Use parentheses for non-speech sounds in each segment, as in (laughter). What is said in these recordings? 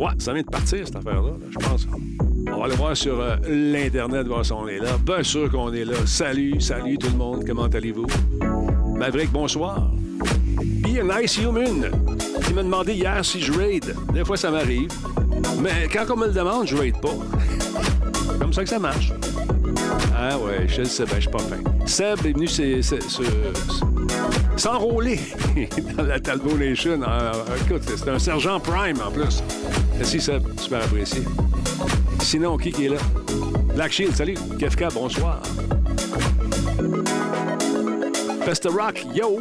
Ouais, ça vient de partir, cette affaire-là, là, je pense. On va aller voir sur euh, l'Internet, voir si on est là. Bien sûr qu'on est là. Salut, salut tout le monde, comment allez-vous? Maverick, bonsoir. Be a nice human. Il m'a demandé hier si je raid. Des fois, ça m'arrive. Mais quand on me le demande, je raid pas. Comme ça que ça marche. Ah ouais, je sais, ben, je suis pas fin. Seb est venu se- se- se- se- s'enrôler (laughs) dans la Talbot Nation. Ah, écoute, c'est un sergent prime en plus. Merci Seb, super apprécié. Sinon, qui qui est là? Black Shield, salut. Kefka, bonsoir. Festa Rock, yo!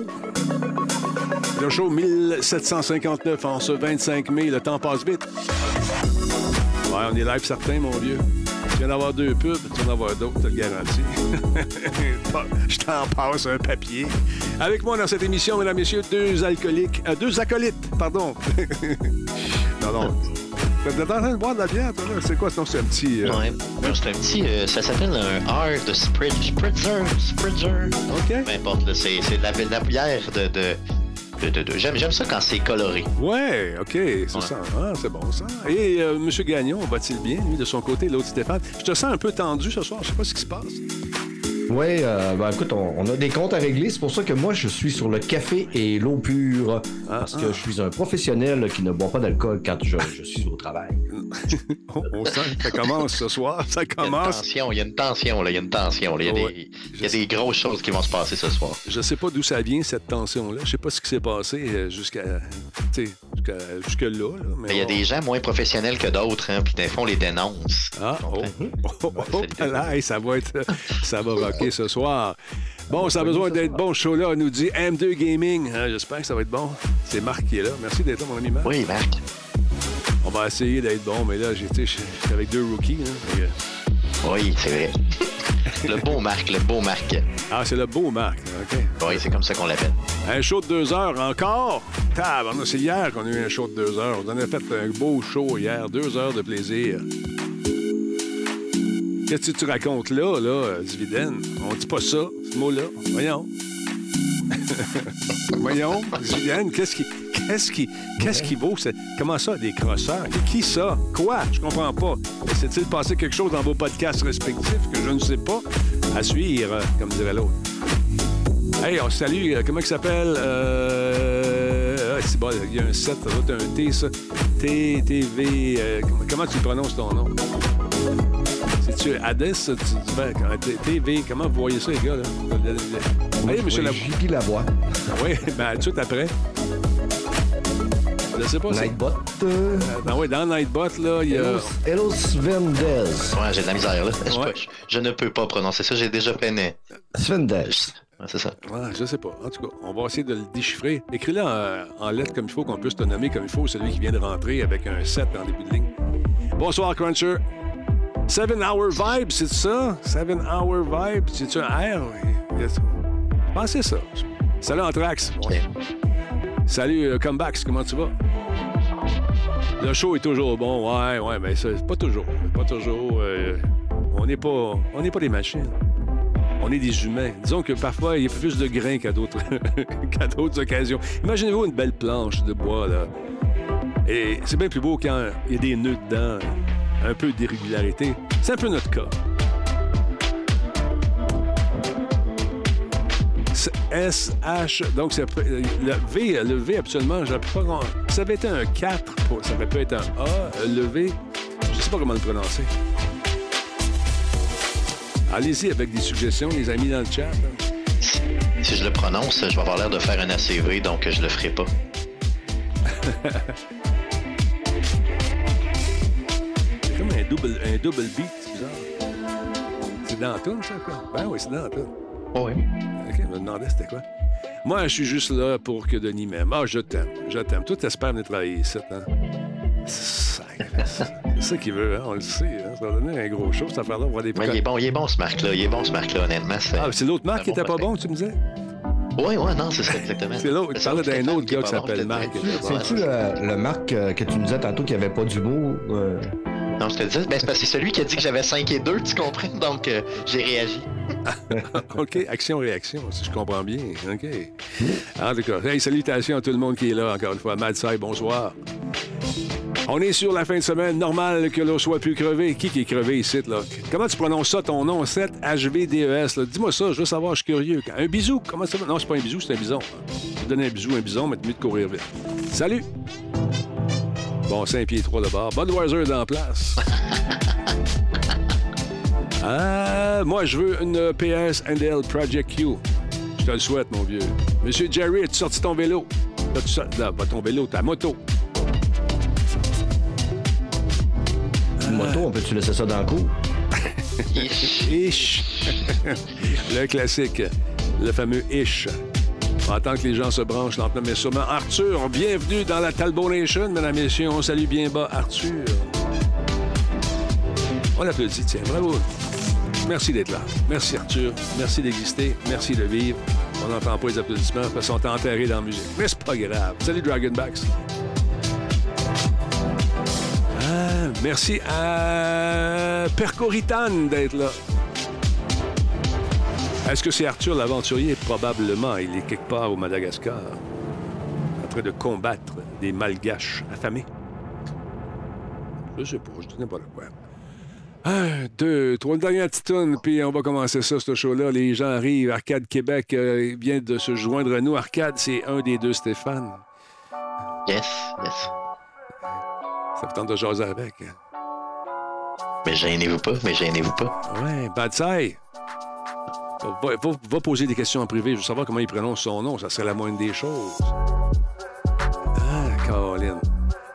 Le show 1759 en ce 25 mai. Le temps passe vite. Ouais, on est live certain, mon vieux. Tu viens d'avoir deux pubs, tu vas en avoir d'autres, te le garantis. (laughs) Je t'en passe un papier. Avec moi dans cette émission, mesdames, messieurs, deux alcooliques. euh, deux acolytes, pardon. (laughs) non, non. T'es en train de boire de la bière, toi, là? C'est quoi, sinon, c'est un petit... euh, Ouais. Non, C'est un petit. euh, ça s'appelle un hard spritz, spritzer. Spritzer. OK. Peu importe, là, c'est de la, de la bière de. de, de, de- de- J'aime j'aime ça quand c'est coloré. Ouais, OK, c'est Ouais. ça. Ah, c'est bon, ça. Et euh, M. Gagnon, va-t-il bien, lui, de son côté, l'autre Stéphane? Je te sens un peu tendu ce soir, je sais pas ce qui se passe. Oui, euh, ben écoute, on, on a des comptes à régler. C'est pour ça que moi, je suis sur le café et l'eau pure. parce ah. que je suis un professionnel qui ne boit pas d'alcool quand je, je suis au travail. On, sent que ça commence ce soir, ça Il y a une commence. tension, il y a une tension, là. Il y a une tension. là. Il y a, Ouais. des, il y a des grosses choses qui vont se passer ce soir. Je sais pas d'où ça vient, cette tension-là. Je sais pas ce qui s'est passé euh, jusqu'à tu sais, jusqu'à jusque-là. là, mais Mais il y a on- des gens moins professionnels que d'autres, hein, puis des fois, on les dénonce. Ah, oh, (laughs) oh, oh, oh, là, hey, ça va être, ça va (laughs) rocker ce soir. Bon, ça a besoin d'être bon, ce show-là, nous dit M2 Gaming. Hein, J'espère que ça va être bon. C'est Marc qui est là. Merci d'être là, mon ami Marc. Oui, Marc. On va essayer d'être bon, mais là, suis avec deux rookies. hein, que- Oui, c'est vrai. le beau Marc, le beau Marc. Ah, c'est le beau Marc. OK. Oui, c'est comme ça qu'on l'appelle. Un show de deux heures encore? Tab, c'est hier qu'on a eu un show de deux heures. On en a fait un beau show hier. Deux heures de plaisir. Qu'est-ce que tu racontes là, là, Dividen? On dit pas ça, ce mot-là. Voyons. (laughs) Voyons, Dividen, qu'est-ce qui. Vaut? Comment ça, des crosseurs? Qui ça? Quoi? Je comprends pas. S'est-il passé quelque chose dans vos podcasts respectifs que je ne sais pas? À suivre, comme dirait l'autre. Hey, on salue, euh, comment il s'appelle? Euh... ah, il y a un 7, ça doit être un T, ça. T, euh, comment, comment tu prononces ton nom? C'est-tu Hades? ça, Tu, T- TV, comment vous voyez ça, les gars, là? Hey, monsieur Oui, Lavoie. JP Lavoie. Oui, ben, tout de suite après. Je sais pas, c'est... Nightbot. Euh, Ben oui, dans Nightbot, là, il y a... Elos, Elos Vendez. Ouais, j'ai de la misère, là. Je, Ouais. peux- je ne peux pas prononcer ça, j'ai déjà peiné. Svendez. Ouais, c'est ça. Ouais, je sais pas. En tout cas, on va essayer de le déchiffrer. Écris-le en, en lettres comme il faut, qu'on puisse te nommer comme il faut, celui qui vient de rentrer avec un 7 en début de ligne. Bonsoir, Cruncher. Seven Hour Vibe, c'est ça? Seven Hour Vibe, c'est-tu un R? Oui. Ça. Salut, Anthrax. Ouais. Salut, euh, Comebacks, comment tu vas? Le show est toujours bon, ouais, ouais, mais c'est pas toujours. Pas toujours. euh, on n'est pas, on n'est pas des machines. On est des humains. Disons que parfois, il y a plus de grains qu'à d'autres (laughs) qu'à d'autres occasions. Imaginez-vous une belle planche de bois, là. Et c'est bien plus beau quand il y a des nœuds dedans, un peu d'irrégularité. C'est un peu notre cas. SH, donc c'est euh, le V, le V absolument, j'aurais pas Ça avait été un 4, pour- ça aurait pu être un A, le V, je sais pas comment le prononcer. Allez-y avec des suggestions, les amis dans le chat. Si je le prononce, je vais avoir l'air de faire un ACV, donc je le ferai pas. (laughs) double, un double beat, c'est bizarre. C'est dans toune, ça, quoi? Ben oui, c'est dans la toune. oui. OK, je me demandais c'était quoi. Moi, je suis juste là pour que Denis m'aime. Ah, je t'aime, je t'aime. Toi, t'espères venir travailler ici, hein? C'est ça qu'il veut, hein? On le sait, hein? Ça va donner un gros show, cette affaire-là. On va des Mais il est bon, il est bon ce Marc-là. Il est bon ce Marc-là, honnêtement. C'est Ah, c'est l'autre Marc qui était pas potin. bon, tu me disais? Oui, oui, non, c'est ça, exactement. C'est l'autre. Tu parlais d'un autre gars qui pas bon, s'appelle Marc. C'est-tu le, Marc euh, que tu nous disais tantôt qui avait pas d'humour? Non, je te dis, ben, c'est parce que c'est celui qui a dit que j'avais 5 et 2, tu comprends? Donc, euh, j'ai réagi. (laughs) OK, action-réaction, si je comprends bien. OK. En tout cas, hey, salutations à tout le monde qui est là, encore une fois. Mad Sai, bonsoir. On est sur la fin de semaine. Normal que l'on soit plus crevé. Qui qui est crevé ici, là? Comment tu prononces ça, ton nom? 7 HVDES, là. Dis-moi ça, je veux savoir, je suis curieux. Un bisou? Comment ça va? Non, c'est pas un bisou, c'est un bison. Je vais te donner un bisou, un bison, mais tu mieux de courir vite. Salut! Bon, 5 pieds 3 de bord. Budweiser dans la place. (laughs) Ah, moi, je veux une PS NDL Project Q. Je te le souhaite, mon vieux. Monsieur Jerry, as-tu sorti ton vélo? Sorti... Non, pas ton vélo, ta moto? Une moto, on peut-tu laisser ça dans le coup? (laughs) Ish. (laughs) le classique. Le fameux ish. On attend que les gens se branchent lentement, mais sûrement. Arthur, bienvenue dans la Talbot Nation, mesdames et messieurs. On salue bien bas Arthur. On applaudit, tiens. Bravo. Merci d'être là. Merci, Arthur. Merci d'exister. Merci de vivre. On n'entend pas les applaudissements parce qu'ils sont enterrés dans la musique. Mais c'est pas grave. Salut, Dragonbacks. Ah, merci à Percoritan d'être là. Est-ce que c'est Arthur l'aventurier? Probablement. Il est quelque part au Madagascar, en train de combattre des malgaches affamés. Je sais pas, je dis n'importe quoi. Un, deux, trois, une dernière petite puis on va commencer ça, ce show-là. Les gens arrivent. Arcade Québec euh, vient de se joindre à nous. Arcade, c'est un des deux Stéphane. Yes, yes. Ça vous tente de jaser avec. hein? Mais gênez-vous pas, mais gênez-vous pas. Ouais, Bad. Va, va- va poser des questions en privé. Je veux savoir comment il prononce son nom. Ça serait la moindre des choses. Ah, Caroline.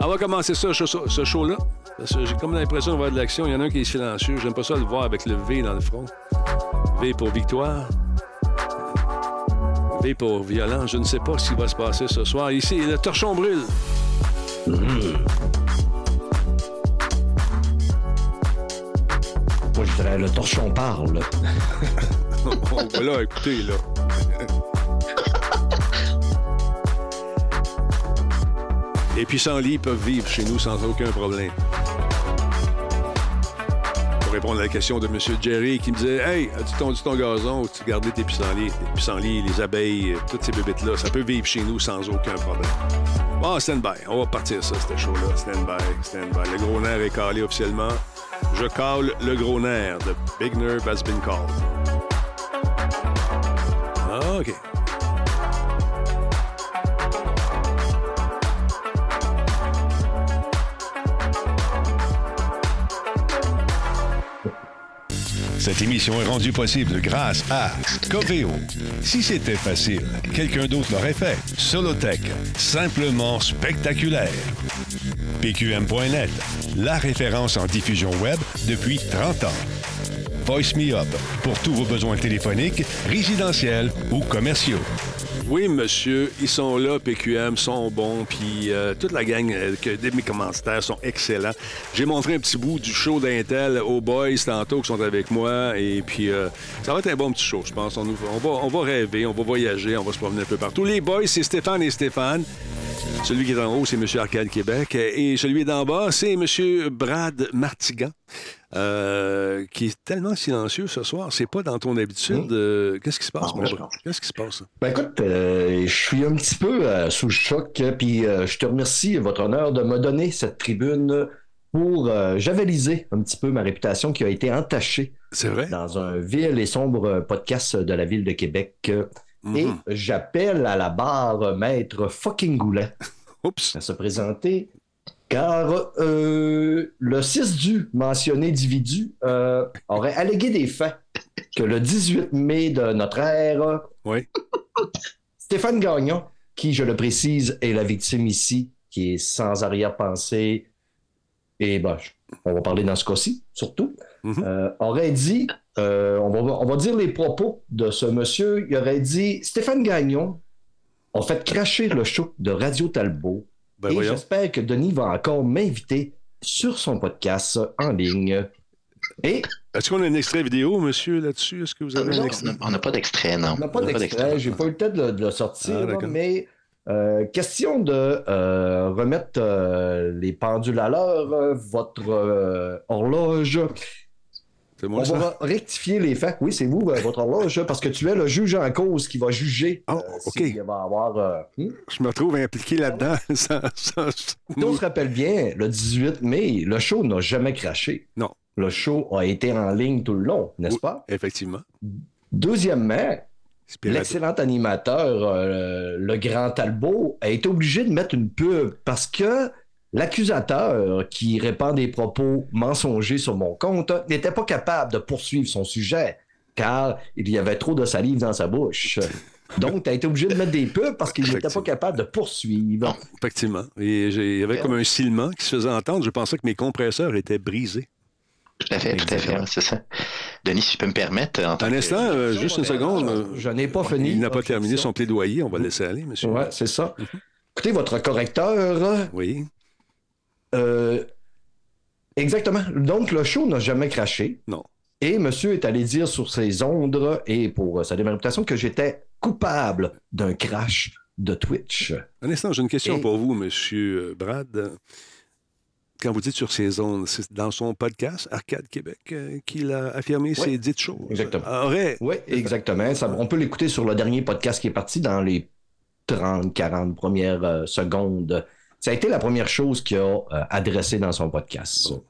On va commencer ça, ce show- ce show-là. Parce que J'ai comme l'impression de voir de l'action. Il y en a un qui est silencieux. J'aime pas ça le voir avec le V dans le front. V pour victoire. V pour violent. Je ne sais pas ce qui va se passer ce soir. Ici, le torchon brûle. Moi, je dirais le torchon parle. (laughs) On va là, écoutez, là. Les pissenlits peuvent vivre chez nous sans aucun problème. Pour répondre à la question de M. Jerry qui me disait Hey, as-tu tondu ton gazon ou tu gardé tes pissenlits Les pissenlits, les abeilles, euh, toutes ces bébites-là, ça peut vivre chez nous sans aucun problème. Bon, stand-by. On va partir ça, ce show-là. Stand-by, stand-by. Le gros nerf est calé officiellement. Je cale le gros nerf. The big nerve has been called. OK. Cette émission est rendue possible grâce à Coveo. Si c'était facile, quelqu'un d'autre l'aurait fait. Solotech, simplement spectaculaire. PQM.net, la référence en diffusion web depuis 30 ans. Voice Me Up, pour tous vos besoins téléphoniques, résidentiels ou commerciaux. Oui, monsieur, ils sont là, PQM, sont bons, puis euh, toute la gang euh, mes commanditaires sont excellents. J'ai montré un petit bout du show d'Intel aux boys tantôt qui sont avec moi, et puis euh, ça va être un bon petit show, je pense. On va, on va rêver, on va voyager, on va se promener un peu partout. Les boys, c'est Stéphane et Stéphane. Celui qui est en haut, c'est M. Arcade Québec. Et celui d'en bas, c'est M. Brad Martigan, euh, qui est tellement silencieux ce soir. C'est pas dans ton habitude. euh, Qu'est-ce qui se passe, Non, mon. Qu'est-ce qui se passe? Ben écoute, euh, je suis un petit peu sous le choc, puis je te remercie, votre honneur, de me donner cette tribune pour javeliser un petit peu ma réputation qui a été entachée C'est vrai? dans un vil et sombre podcast de la ville de Québec. Euh, Et j'appelle à la barre Maître fucking Goulet (laughs) Oups. à se présenter, car euh, le 6 du mentionné individu euh, aurait allégué des faits que le 18 mai de notre ère, Oui. Stéphane Gagnon, qui, je le précise, est la victime ici, qui est sans arrière-pensée, et ben, on va parler dans ce cas-ci, surtout, Mhm. euh, aurait dit, on, va, on va dire les propos de ce monsieur, il aurait dit Stéphane Gagnon a fait cracher le show de Radio Talbot, Ben et j'espère que Denis va encore m'inviter sur son podcast en ligne. Et Est-ce qu'on a un extrait vidéo, monsieur, là-dessus? Est-ce que vous avez un Non, extrait? on n'a pas d'extrait, non. on n'a pas d'extrait, j'ai pas eu le temps de, le- de le sortir, Ah, mais Euh, question de euh, remettre euh, les pendules à l'heure, euh, votre euh, horloge. On ça? va rectifier les faits. Oui, c'est vous, euh, votre horloge, parce que tu es le juge en cause qui va juger Oh, euh, OK. s'il va avoir. euh, hmm? Je me retrouve impliqué là-dedans. Ça- ça- Si on se rappelle bien, le 18 mai, le show n'a jamais craché. Non. Le show a été en ligne tout le long, n'est-ce Oui. pas? Effectivement. Deuxièmement, l'excellent animateur, euh, le grand Talbot, a été obligé de mettre une pub parce que l'accusateur qui répand des propos mensongers sur mon compte n'était pas capable de poursuivre son sujet car il y avait trop de salive dans sa bouche. (laughs) Donc, tu as été obligé de mettre des pubs parce qu'il n'était pas Effectivement. capable de poursuivre. Effectivement. Et j'ai- il y avait comme un silement qui se faisait entendre. Je pensais que mes compresseurs étaient brisés. Tout à fait, tout à fait, c'est ça. Denis, si je peux me permettre, en tant Un que- instant, euh, juste une seconde. euh, Je n'ai pas fini. Il n'a pas terminé son plaidoyer. On va le laisser aller, monsieur. Ouais, c'est ça. Écoutez, votre correcteur, Oui. Euh, exactement. Donc, le show n'a jamais craché. Non. Et monsieur est allé dire sur ses ondes et pour euh, sa réputation que j'étais coupable d'un crash de Twitch. Un instant, j'ai une question Et- pour vous, monsieur euh, Brad. Quand vous dites sur ses ondes, c'est dans son podcast Arcade Québec euh, qu'il a affirmé ces dites choses. exactement. Aurait Oui, exactement. Ça- on peut l'écouter sur le dernier podcast qui est parti dans les 30, 40 premières euh, secondes. Ça a été la première chose qu'il a euh, adressée dans son podcast. Bon.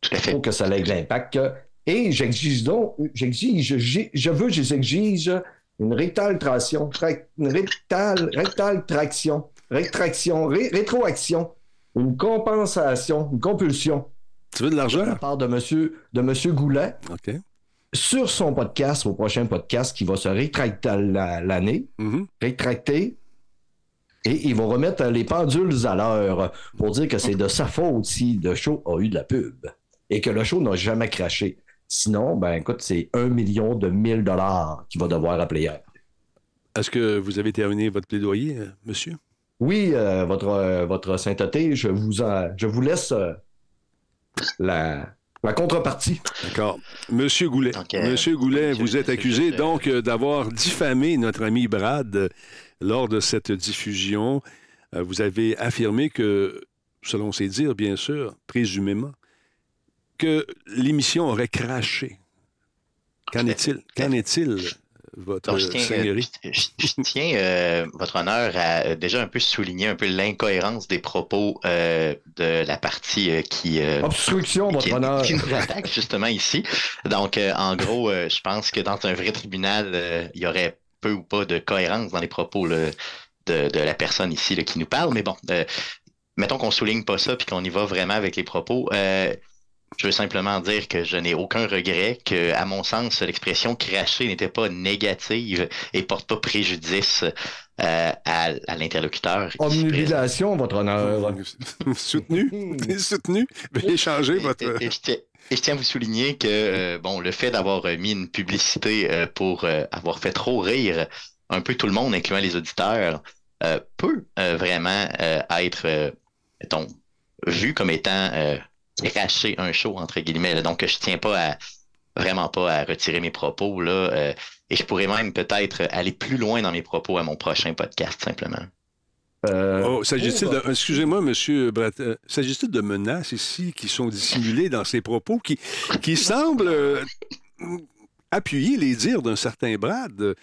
Tout à Il fait. faut que ça ait de l'impact. Et j'exige donc, j'exige, je veux, j'exige une rectale traction, tra- une rectale, rectale traction, rétraction, ré- rétroaction, une compensation, une compulsion Tu veux de de la l'argent? part de monsieur, de monsieur Goulet OK. sur son podcast, au prochain podcast qui va se rétracter l'année, Mhm. rétracter. Et ils vont remettre les pendules à l'heure pour dire que c'est de sa faute si le show a eu de la pub et que le show n'a jamais craché. Sinon, ben écoute, c'est un million de mille dollars qu'il va devoir appeler hier. Est-ce que vous avez terminé votre plaidoyer, euh, monsieur? Oui, euh, votre, euh, votre sainteté, je vous, en- je vous laisse euh, la, la contrepartie. D'accord. Monsieur Goulet. Monsieur Goulet, monsieur- vous êtes accusé donc euh, d'avoir diffamé notre ami Brad euh, lors de cette diffusion. Euh, Vous avez affirmé que, selon ses dires, bien sûr, présumément, que l'émission aurait craché. Qu'en est-il? Qu'en est-il, votre Donc, je tiens, seigneurie? je, je- je tiens, euh, votre honneur, à euh, déjà un peu souligner un peu l'incohérence des propos euh, de la partie euh, qui, euh, Obstruction, votre qui, honneur. qui nous attaque justement ici. Donc, euh, en gros, euh, je pense que dans un vrai tribunal, euh, il y aurait peu ou pas de cohérence dans les propos là, de, de la personne ici là, qui nous parle. Mais bon, euh, mettons qu'on souligne pas ça puis qu'on y va vraiment avec les propos. Euh, je veux simplement dire que je n'ai aucun regret, que, à mon sens, l'expression cracher n'était pas négative et porte pas préjudice euh, à, à l'interlocuteur. Omnubilation, votre honneur. (laughs) Soutenu? Soutenu? Veuillez changer Et- votre... Et, et et je tiens à vous souligner que euh, bon, le fait d'avoir euh, mis une publicité euh, pour avoir fait trop rire un peu tout le monde, incluant les auditeurs, peut vraiment être, vu comme étant cracher un show, entre guillemets. Donc, je tiens pas à vraiment pas à retirer mes propos là. et je pourrais même peut-être aller plus loin dans mes propos à mon prochain podcast, simplement. Euh, Oh, s'agit-il de... Excusez-moi, monsieur Brat... euh, S'agit-il de menaces ici qui sont dissimulées dans ces propos qui, qui semblent euh, appuyer les dires d'un certain Brad? Euh,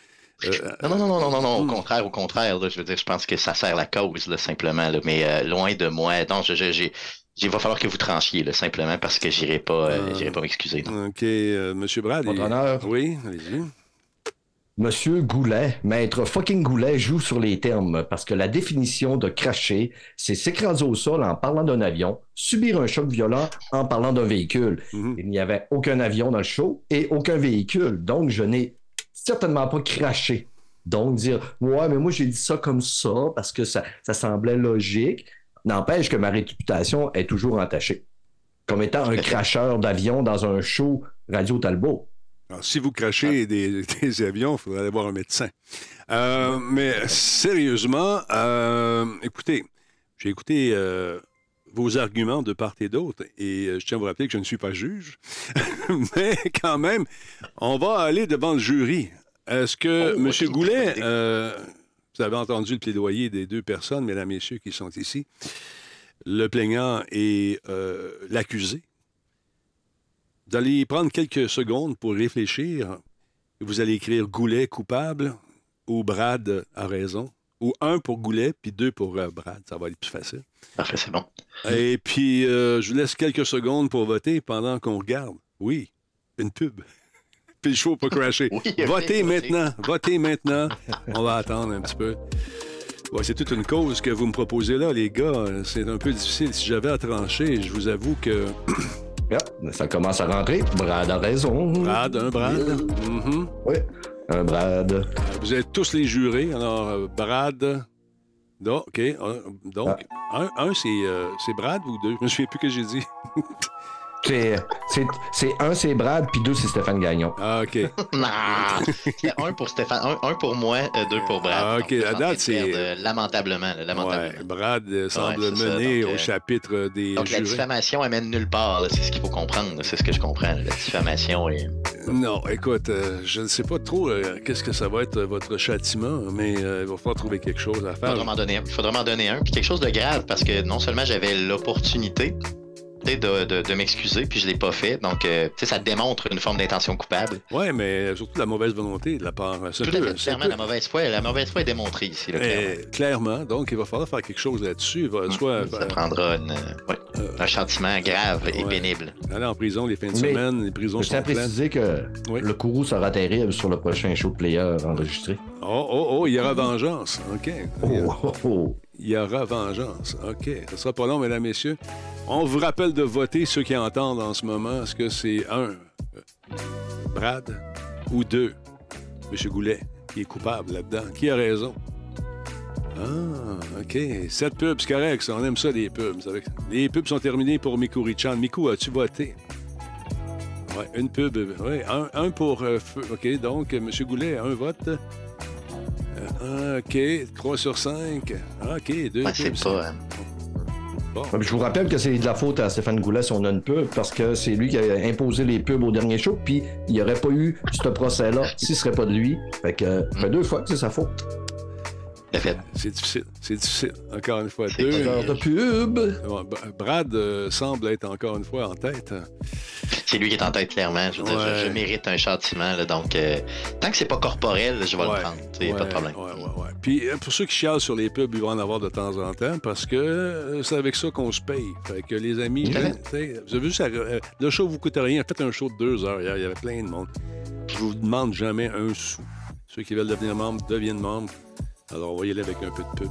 Non, non, non, non, non, non, non, au Hmm. contraire, au contraire, là, je veux dire, je pense que ça sert la cause, là, simplement, là, mais euh, loin de moi. Non, je, je- j'ai, il va falloir que vous tranchiez, là, simplement, parce que j'irai pas, euh, Ah. j'irai pas m'excuser. non. OK, euh, monsieur Brad. Votre il- honneur. Oui, allez-y. Monsieur Goulet, maître fucking Goulet, joue sur les termes parce que la définition de cracher, c'est s'écraser au sol en parlant d'un avion, subir un choc violent en parlant d'un véhicule. Mhm. Il n'y avait aucun avion dans le show et aucun véhicule, donc je n'ai certainement pas craché. Donc dire, ouais, mais moi j'ai dit ça comme ça parce que ça, ça semblait logique, n'empêche que ma réputation est toujours entachée. Comme étant un (laughs) cracheur d'avion dans un show Radio Talbot. Alors, si vous crachez des, (laughs) des avions, il faudrait aller voir un médecin. Euh, mais sérieusement, euh, écoutez, j'ai écouté euh, vos arguments de part et d'autre et je tiens à vous rappeler que je ne suis pas juge. (laughs) mais quand même, on va aller devant le jury. Est-ce que Oh, M. Goulet, Vous avez entendu le plaidoyer des deux personnes, mesdames, messieurs, qui sont ici. Le plaignant et l'accusé. Vous allez prendre quelques secondes pour réfléchir. Vous allez écrire Goulet coupable ou Brad a raison. Ou un pour Goulet, puis deux pour euh, Brad. Ça va être plus facile. Parfait, c'est bon. Et puis, euh, je vous laisse quelques secondes pour voter pendant qu'on regarde. Oui, une pub. (laughs) puis le show pas crasher. (laughs) Oui, votez maintenant. Votez maintenant. On va attendre un petit peu. Ouais, c'est toute une cause que vous me proposez là, les gars. C'est un peu difficile. Si j'avais à trancher, je vous avoue que (clears throat) Yeah, ça commence à rentrer. Brad a raison. Brad, un Brad. Mhm. Oui, un Brad. Vous êtes tous les jurés. Alors, euh, Brad. Donc, OK. un- Donc, un, un, c'est euh, c'est Brad ou deux? Je me souviens plus que j'ai dit. (laughs) C'est, un, c'est Brad, puis deux, c'est Stéphane Gagnon. Ah, OK. (laughs) Non! (laughs) Un pour Stéphane, un, un pour moi, euh, deux pour Brad. Ah, ok, Donc, en train date, perdre, euh, lamentablement, là, Ouais, lamentablement. Brad euh, semble ça, mener donc, au euh, chapitre des Donc la diffamation amène nulle part, c'est ce qu'il faut comprendre, c'est ce que je comprends. là. La diffamation est. Non, écoute, euh, je ne sais pas trop euh, qu'est-ce que ça va être euh, votre châtiment, mais euh, il va falloir trouver quelque chose à faire. faudra m'en donner un. Il faudra m'en donner un. Puis quelque chose de grave, parce que non seulement j'avais l'opportunité de, de, de m'excuser, puis je l'ai pas fait. Donc, euh, tu sais, ça démontre une forme d'intention coupable. Oui, mais surtout la mauvaise volonté de la part. Tout un à peu- fait. Clairement, peu- la mauvaise foi, la mauvaise foi est démontrée ici. Là, clairement. Eh, clairement, donc il va falloir faire quelque chose là-dessus. Va soit ça euh, prendra une, ouais, euh, un châtiment grave et pénible. aller en prison les fins de Mais- semaine, les prisons Je tiens sont à pleines. préciser que Oui. le courroux sera terrible sur le prochain show de player enregistré. Oh, oh, oh, il y aura vengeance. OK. Oh, oh, oh. Il y aura vengeance. OK. Ce sera pas long, mesdames, messieurs. On vous rappelle de voter ceux qui entendent en ce moment. Est-ce que c'est un, Brad, ou deux, M. Goulet, qui est coupable là-dedans? Qui a raison? Ah, OK. Sept pubs, c'est correct. On aime ça, les pubs. Les pubs sont terminés pour Miku Richan. Miku, as-tu voté? Oui, une pub. Oui, un, pour euh, feu. OK, donc, M. Goulet, un vote. Euh, OK, 3 sur 5. OK, deux Ouais, pubs. c'est pas. euh, Bon. Ouais, puis Je vous rappelle que c'est de la faute à Stéphane Goulet si on a une pub, parce que c'est lui qui a imposé les pubs au dernier show, puis il n'y aurait pas eu ce procès-là (laughs) si ce serait pas de lui. Fait que, fait deux fois que c'est sa faute. C'est difficile. C'est difficile. Encore une fois. C'est Deux. pas Heure de pub. Brad euh, semble être encore une fois en tête. C'est lui qui est en tête, clairement. Je veux dire, je- mérite un châtiment. là, donc, euh, tant que c'est pas corporel, je vais Ouais. le prendre. Il n'y a pas de problème. Puis euh, pour ceux qui chialent sur les pubs, ils vont en avoir de temps en temps parce que euh, c'est avec ça qu'on se paye. Fait que les amis, vous avez vu, ça, le show vous coûte rien. Faites un show de deux heures hier, il y avait plein de monde. Je vous demande jamais un sou. Ceux qui veulent devenir membres deviennent membres. Alors, on va y aller avec un peu de pub.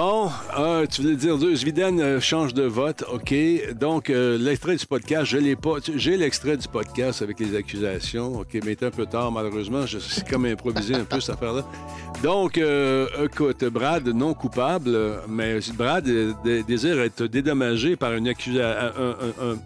Bon, euh, tu voulais dire deux. Zviden euh, change de vote, OK. Donc, euh, l'extrait du podcast, je l'ai pas. J'ai l'extrait du podcast avec les accusations, OK, mais il est un peu tard, malheureusement. Je- C'est comme improvisé un peu, cette affaire-là. Donc, euh, écoute, Brad, non coupable, mais Brad dé- désire être dédommagé par une accusation. Un-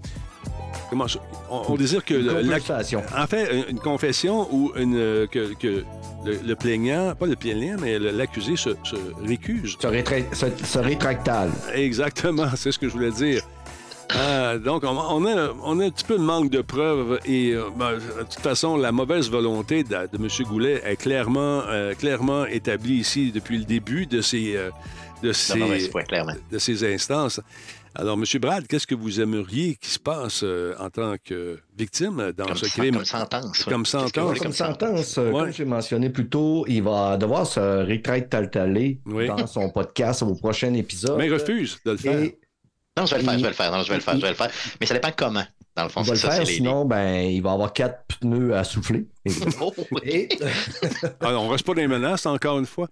comment? On, on désire que. Une compensation. en fait, une- confession ou une, euh, que, que le, le plaignant, pas le plaignant, mais l'accusé se, se récuse. Ce, rétra- ce- ce rétractal. Exactement, (laughs) c'est ce que je voulais dire. Ah, donc, on, on a, on a un petit peu de manque de preuves et, euh, ben, de toute façon, la mauvaise volonté de, de M. Goulet est clairement, euh, clairement établie ici depuis le début de ces, euh, de La ces, de ces instances. Alors, M. Brad, qu'est-ce que vous aimeriez qu'il se passe euh, en tant que victime dans Comme, ce crime? comme sentence. ouais. Comme sentence. voulez Comme sentence? euh, Ouais. comme j'ai mentionné plus tôt, il va devoir se rétractaler Oui. dans son podcast au prochain épisode. Mais il refuse de le faire. Et Non, je vais le faire, je vais le faire. Non, je vais le faire, je vais le faire. Mais ça dépend comment. Dans le fond, il va le ça, faire, sinon, ben, il va avoir quatre pneus à souffler. Et- (laughs) Oh, oui. Et, on reste pas dans les menaces, encore une fois.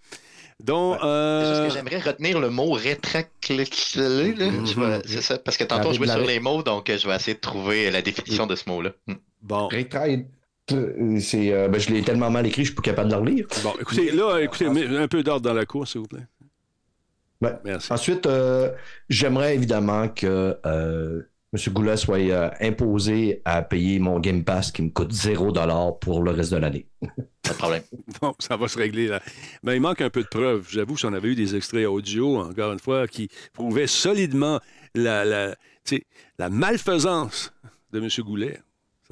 Donc, C'est euh, juste que j'aimerais retenir le mot rétraclé. là. Vais- C'est ça, parce que tantôt, La- je jouais la- sur les mots, donc euh, je vais essayer de trouver la définition de ce mot-là. Hmm. bon. rétract, euh, c'est, euh, ben, je l'ai tellement mal écrit, je suis plus capable de le relire. Bon, écoutez, là, écoutez, un peu d'ordre dans la cour, s'il vous plaît. Ouais. Merci. Ensuite, euh, j'aimerais évidemment que euh, M. Goulet soit euh, imposé à payer mon Game Pass qui me coûte 0$ pour le reste de l'année. Pas de problème. (laughs) Bon, ça va se régler, là. Mais il manque un peu de preuves. J'avoue, si on avait eu des extraits audio, encore une fois, qui prouvaient solidement la, la, tu sais, la malfaisance de M. Goulet,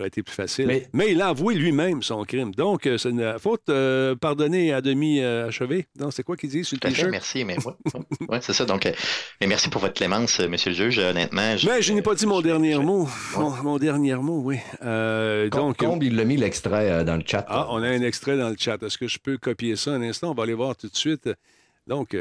Ça aurait été plus facile. Mais, il a avoué lui-même son crime. Donc, euh, c'est une faute euh, pardonnée à demi euh, achevée. Non, c'est quoi qu'il dit sur le t-shirt? Merci, mais ouais, (laughs) c'est ça. Donc, mais merci pour votre clémence, monsieur le juge. Honnêtement, mais je n'ai pas dit mon dernier mot. Mon, dernier mot, oui. donc, Combe, il l'a mis l'extrait dans le chat. Ah, on a un extrait dans le chat. Est-ce que je peux copier ça un instant? On va aller voir tout de suite. Donc,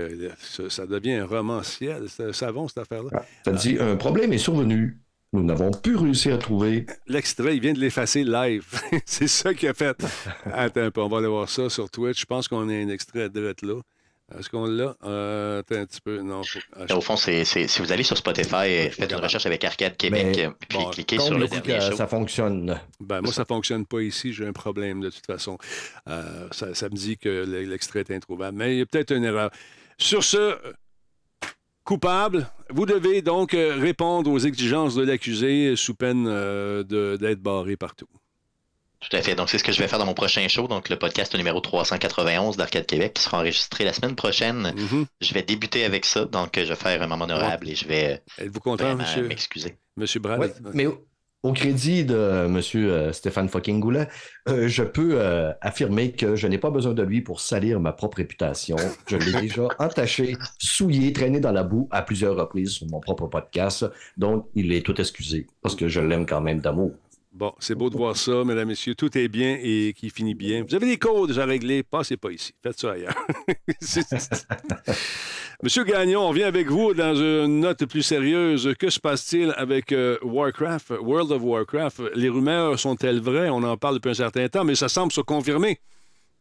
ça, devient un romanciel. C'est savon, cette affaire-là. Ah, ça dit, un problème est survenu. Nous n'avons plus réussi à trouver. L'extrait, il vient de l'effacer live. (laughs) c'est ça qu'il a fait. (laughs) Attends un peu, on va aller voir ça sur Twitch. Je pense qu'on a un extrait de là. Est-ce qu'on l'a? Euh, attends un petit peu. Non. Ah, Au fond, c'est, si vous allez sur Spotify, faites une recherche avec Arcade Québec, puis cliquez sur le dernier show. Ça fonctionne. Ben, moi, ça ne fonctionne pas ici. J'ai un problème de toute façon. Euh, ça, ça, me dit que l'extrait est introuvable. Mais il y a peut-être une erreur. Sur ce, coupable. Vous devez donc euh, répondre aux exigences de l'accusé sous peine euh, d'être barré partout. Tout à fait. Donc, c'est ce que je vais faire dans mon prochain show, donc le podcast numéro 391 d'Arcade Québec, qui sera enregistré la semaine prochaine. Mm-hmm. Je vais débuter avec ça, donc je vais faire un moment honorable et je vais Êtes-vous content, monsieur? m'excuser. Monsieur Brad? mais au crédit de M. Euh, Stéphane fucking Goulet, euh, je peux euh, affirmer que je n'ai pas besoin de lui pour salir ma propre réputation. Je l'ai (laughs) déjà entaché, souillé, traîné dans la boue à plusieurs reprises sur mon propre podcast. Donc, il est tout excusé parce que je l'aime quand même d'amour. Bon, c'est beau de voir ça, mesdames, messieurs. Tout est bien et qui finit bien. Vous avez des codes à régler, passez pas ici. Faites ça ailleurs. (laughs) Monsieur Gagnon, on vient avec vous dans une note plus sérieuse. Que se passe-t-il avec euh, Warcraft, World of Warcraft? Les rumeurs sont-elles vraies? On en parle depuis un certain temps, mais ça semble se confirmer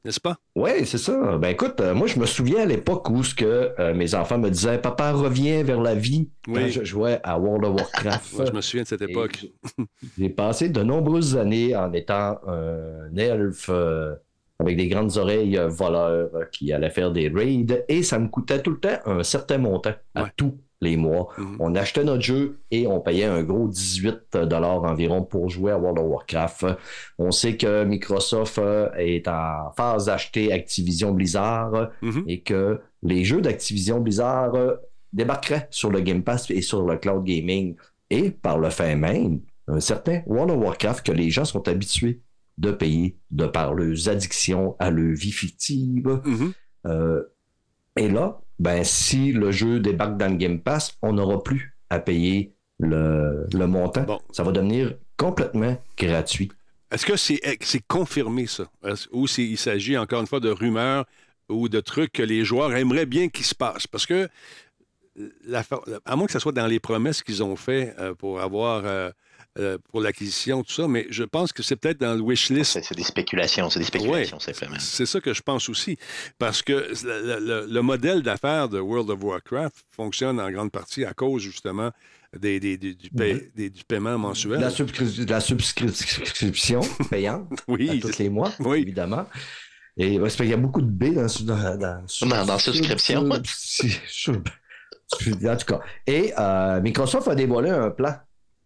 n'est-ce pas? Oui, c'est ça. Ben écoute, euh, moi je me souviens à l'époque où ce que euh, mes enfants me disaient Papa revient vers la vie quand je jouais à World of Warcraft. (laughs) je me souviens de cette époque. (laughs) J'ai passé de nombreuses années en étant un elfe euh, avec des grandes oreilles voleurs qui allait faire des raids et ça me coûtait tout le temps un certain montant à tout les mois. Mhm. On achetait notre jeu et on payait un gros 18 dollars environ pour jouer à World of Warcraft. On sait que Microsoft euh, est en phase d'acheter Activision Blizzard mhm. et que les jeux d'Activision Blizzard euh, débarqueraient sur le Game Pass et sur le cloud gaming. Et par le fait même, un certain World of Warcraft que les gens sont habitués de payer de par leurs addictions à leur vie fictive. Mhm. Euh, et là, ben, si le jeu débarque dans le Game Pass, on n'aura plus à payer le, montant. Ça va devenir complètement gratuit. Est-ce que c'est confirmé, ça? Ou il s'agit encore une fois de rumeurs ou de trucs que les joueurs aimeraient bien qu'il se passe? Parce que, à moins que ce soit dans les promesses qu'ils ont fait euh, pour avoir euh, euh, pour l'acquisition, tout ça, mais je pense que c'est peut-être dans le wish list. C'est des spéculations, c'est des spéculations, c'est vraiment. C'est ça que je pense aussi, parce que le, modèle d'affaires de World of Warcraft fonctionne en grande partie à cause justement des, du, paiement mensuel. La, la subscription payante oui, tous les mois, oui. évidemment. Et il y a beaucoup de B dans, dans, dans, dans, subscription. en tout cas. Et euh, Microsoft a dévoilé un plan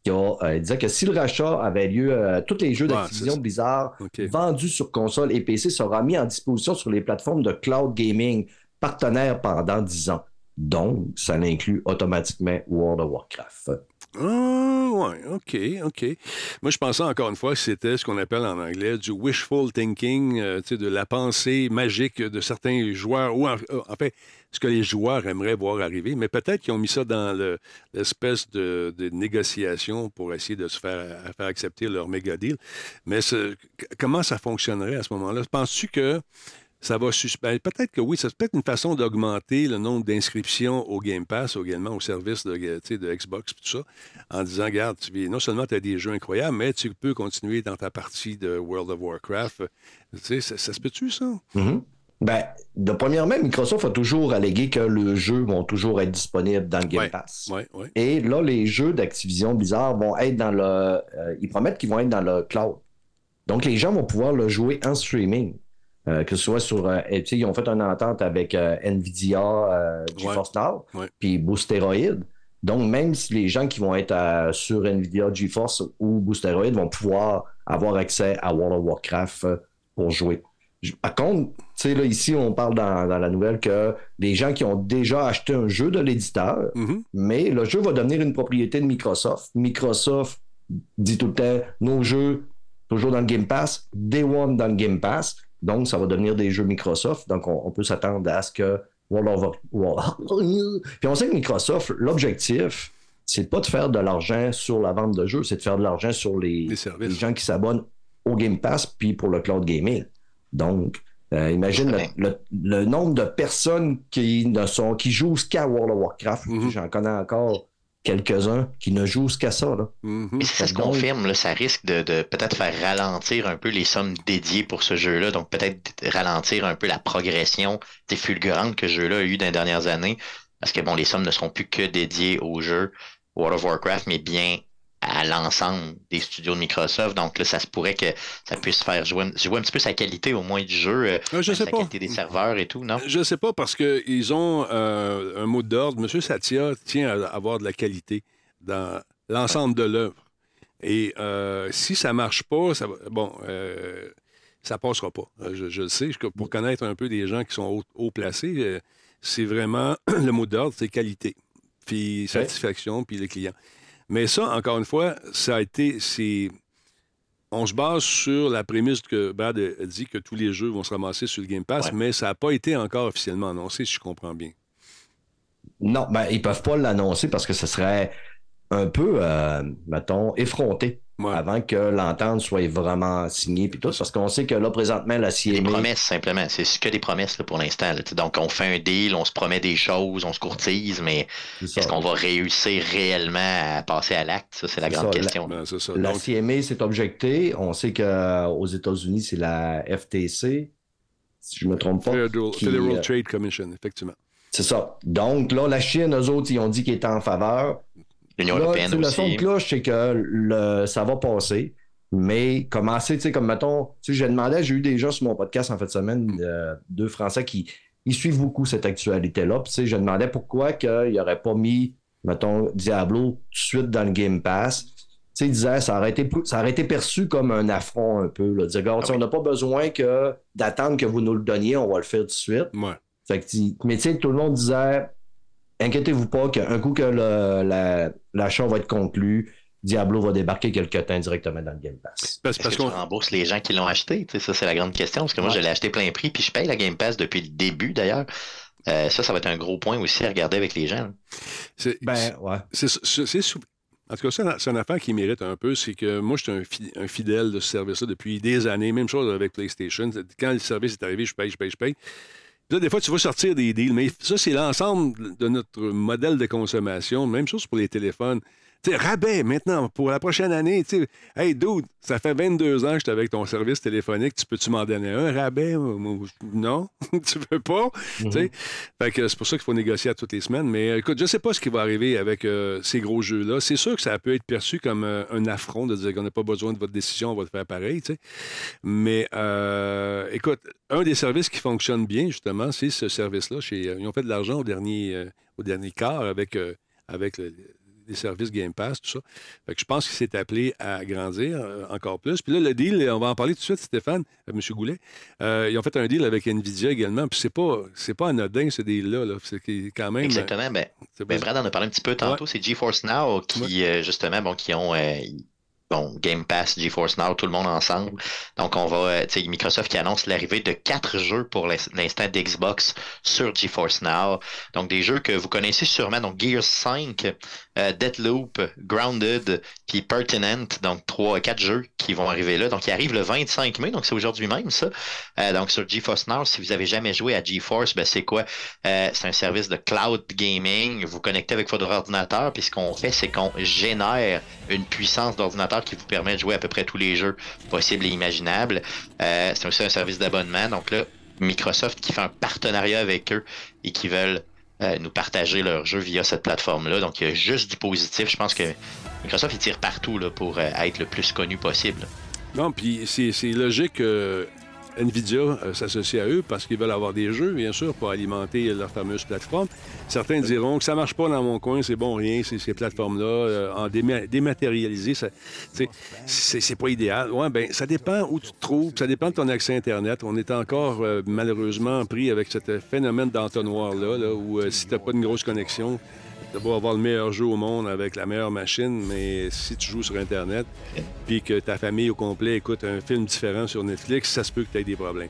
qui euh, disait que si le rachat avait lieu, euh, tous les jeux d'Activision Blizzard vendus sur console et PC sera mis en disposition sur les plateformes de cloud gaming partenaires pendant 10 ans. Donc, ça inclut automatiquement World of Warcraft. Ah, ouais, OK, OK. Moi, je pensais encore une fois que c'était ce qu'on appelle en anglais du wishful thinking, euh, de la pensée magique de certains joueurs, ou en, fait, ce que les joueurs aimeraient voir arriver, mais peut-être qu'ils ont mis ça dans l'espèce de, négociation pour essayer de se faire, faire accepter leur méga deal. Mais comment ça fonctionnerait à ce moment-là? Penses-tu que ça va suspendre. Peut-être que oui, ça peut être une façon d'augmenter le nombre d'inscriptions au Game Pass, également au service de, de Xbox, tout ça, en disant, regarde, tu, non seulement tu as des jeux incroyables, mais tu peux continuer dans ta partie de World of Warcraft. Sais, ça, se peut-tu, ça? Mm-hmm. Ben, de premièrement, Microsoft a toujours allégué que les jeux vont toujours être disponibles dans le Game Pass. Et là, les jeux d'Activision Blizzard vont être dans le. Euh, ils promettent qu'ils vont être dans le cloud. Donc, les gens vont pouvoir le jouer en streaming. Euh, que ce soit sur. Euh, ils ont fait une entente avec euh, Nvidia, GeForce Now, puis Boosteroid. Donc, même si les gens qui vont être sur Nvidia, GeForce ou Boosteroid vont pouvoir avoir accès à World of Warcraft pour jouer. Par contre, là, ici, on parle dans, la nouvelle que les gens qui ont déjà acheté un jeu de l'éditeur, mm-hmm. mais le jeu va devenir une propriété de Microsoft. Microsoft dit tout le temps nos jeux toujours dans le Game Pass, Day One dans le Game Pass. Donc, ça va devenir des jeux Microsoft. Donc, on, peut s'attendre à ce que World of (laughs) Puis on sait que Microsoft, l'objectif, c'est pas de faire de l'argent sur la vente de jeux, c'est de faire de l'argent sur les, gens qui s'abonnent au Game Pass puis pour le cloud gaming. Donc, euh, imagine le, nombre de personnes qui ne sont qui jouent qu'à World of Warcraft. Mm-hmm. J'en connais encore quelques-uns qui ne jouent qu'à ça. Là. Mm-hmm. si ça se confirme, là, ça risque de, peut-être faire ralentir un peu les sommes dédiées pour ce jeu-là, donc peut-être ralentir un peu la progression des fulgurantes que ce jeu-là a eu dans les dernières années, parce que bon, les sommes ne seront plus que dédiées au jeu World of Warcraft, mais bien à l'ensemble des studios de Microsoft. Donc là, ça se pourrait que ça puisse faire jouer, un petit peu sa qualité au moins du jeu, euh, euh, je sais la pas. qualité des serveurs et tout, non? Je sais pas parce qu'ils ont euh, un mot d'ordre. Monsieur Satya tient à avoir de la qualité dans l'ensemble de l'œuvre. Et si ça marche pas, ça va, bon, ça passera pas. Je, le sais. Pour connaître un peu des gens qui sont haut, placés, c'est vraiment (clears throat) le mot d'ordre, c'est qualité, puis satisfaction, puis les clients. Mais ça, encore une fois, ça a été. On se base sur la prémisse que Brad a dit que tous les jeux vont se ramasser sur le Game Pass, mais ça n'a pas été encore officiellement annoncé, si je comprends bien. Non, ben, ils ne peuvent pas l'annoncer parce que ce serait un peu, euh, mettons, effronté avant que l'entente soit vraiment signée puis tout, parce qu'on sait que là, présentement, la CMA... Des promesses, simplement. C'est que des promesses pour l'instant. Donc, on fait un deal, on se promet des choses, on se courtise, mais est-ce qu'on va réussir réellement à passer à l'acte? Ça, c'est la grande question. La, CMA s'est objectée. On sait qu'aux États-Unis, c'est la FTC, si je ne me trompe pas. Federal, euh, Trade Commission, effectivement. C'est ça. Donc, là, la Chine, eux autres, ils ont dit qu'ils étaient en faveur. L'Union européenne aussi. Le son de cloche, c'est que le, ça va passer. Mais commencer, tu sais, comme mettons, tu sais, j'ai demandé, j'ai eu déjà sur mon podcast en fin de semaine euh, deux Français qui ils suivent beaucoup cette actualité-là. Puis, tu sais, je demandais pourquoi qu'ils n'auraient pas mis, mettons, Diablo tout de suite dans le Game Pass. Tu sais, ils disaient, ça aurait, été, ça aurait été perçu comme un affront un peu. Là. Dire, ah on n'a pas besoin que, d'attendre que vous nous le donniez, on va le faire tout de suite. Ouais. Fait que, mais tu sais, tout le monde disait, inquiétez-vous pas qu'un coup que l'achat va être conclu, Diablo va débarquer quelque temps directement dans le Game Pass. Parce, parce qu'on rembourse les gens qui l'ont acheté? Ça, c'est la grande question. Parce que moi, je l'ai acheté plein prix, puis je paye la Game Pass depuis le début, d'ailleurs. Euh, ça, ça va être un gros point aussi à regarder avec les gens. C'est, ben, ouais. C'est, en tout cas, c'est une affaire qui mérite un peu. C'est que moi, je suis un, fidèle de ce service-là depuis des années. Même chose avec PlayStation. Quand le service est arrivé, je paye, je paye, je paye des fois, tu vas sortir des deals, mais ça, c'est l'ensemble de notre modèle de consommation. Même chose pour les téléphones. Sais, rabais maintenant pour la prochaine année. sais, hey, dude, ça fait 22 ans que je suis avec ton service téléphonique. Tu peux-tu m'en donner un rabais? Non, (laughs) tu veux pas? Mhm. Fait que c'est pour ça qu'il faut négocier à toutes les semaines. Mais écoute, je sais pas ce qui va arriver avec euh, ces gros jeux-là. C'est sûr que ça peut être perçu comme euh, un affront de dire qu'on n'a pas besoin de votre décision, on va le faire pareil. Mais euh, écoute, un des services qui fonctionne bien, justement, c'est ce service-là. Ils ont fait de l'argent au dernier, au dernier quart avec, avec le des services Game Pass, tout ça. Fait que je pense qu'il s'est appelé à grandir euh, encore plus. Puis là, le deal, on va en parler tout de suite, Stéphane, euh, M. Goulet. Euh, ils ont fait un deal avec Nvidia également. Puis c'est pas, c'est pas anodin, ce deal-là. -là, c'est quand même. Exactement. Ben, ben, Brad en a parlé un petit peu tantôt. C'est GeForce Now qui, justement, bon, qui ont bon, Game Pass, GeForce Now, tout le monde ensemble. Donc, on va, euh, tu sais, Microsoft qui annonce l'arrivée de quatre jeux pour l'instant d'Xbox sur GeForce Now. Donc, des jeux que vous connaissez sûrement, donc Gears 5, euh, Deathloop, Grounded, puis Pertinent. Donc, trois, quatre jeux qui vont arriver là. Donc, ils arrivent le 25 mai, donc c'est aujourd'hui même, ça. Euh, donc, sur GeForce Now, si vous avez jamais joué à GeForce, ben, c'est quoi? c'est un service de cloud gaming. Vous connectez avec votre ordinateur, puis ce qu'on fait, c'est qu'on génère une puissance d'ordinateur qui vous permet de jouer à peu près tous les jeux possibles et imaginables. Euh, c'est aussi un service d'abonnement. Donc là, Microsoft qui fait un partenariat avec eux et qui veulent euh, nous partager leurs jeux via cette plateforme-là. Donc il y a juste du positif. Je pense que Microsoft il tire partout là, pour euh, être le plus connu possible. Non, puis c'est logique Nvidia euh, s'associe à eux parce qu'ils veulent avoir des jeux, bien sûr, pour alimenter leur fameuse plateforme. Certains diront que ça marche pas dans mon coin, c'est bon, rien, ces, plateformes-là, euh, en déma- dématérialisé, c'est pas idéal. Ben, ça dépend où tu te trouves, ça dépend de ton accès Internet. On est encore euh, malheureusement pris avec ce phénomène d'entonnoir-là, là, où si tu pas une grosse connexion, tu beau avoir le meilleur jeu au monde avec la meilleure machine, mais si tu joues sur Internet, puis que ta famille au complet écoute un film différent sur Netflix, ça se peut que tu des problèmes.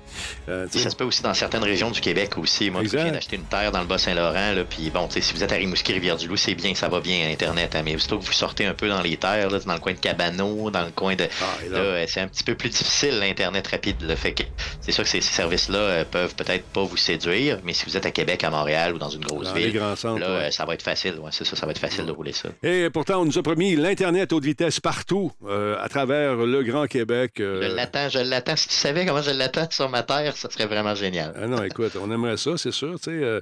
Euh, ça se peut aussi dans certaines régions du Québec aussi. Moi, je viens d'acheter une terre dans le Bas-Saint-Laurent, puis bon, si vous êtes à Rimouski, Rivière-du-Loup, c'est bien, ça va bien à Internet, hein, mais aussitôt que vous sortez un peu dans les terres, là, dans le coin de Cabano, dans le coin de... Ah, là- euh, c'est un petit peu plus difficile, l'Internet rapide. Là, fait que c'est sûr que ces, ces services-là euh, peuvent peut-être pas vous séduire, mais si vous êtes à Québec, à Montréal ou dans une grosse Dans ville, centres, là, ouais. ça va être facile. Ouais, c'est ça, ça va être facile de rouler ça. Et pourtant, on nous a promis l'Internet haute vitesse partout, euh, à travers le Grand Québec. euh, Je l'attends, je l'attends. Si tu savais comment je l'attends sur ma terre, ça serait vraiment génial. Ah non, écoute, on aimerait ça, c'est sûr. Tu sais, euh,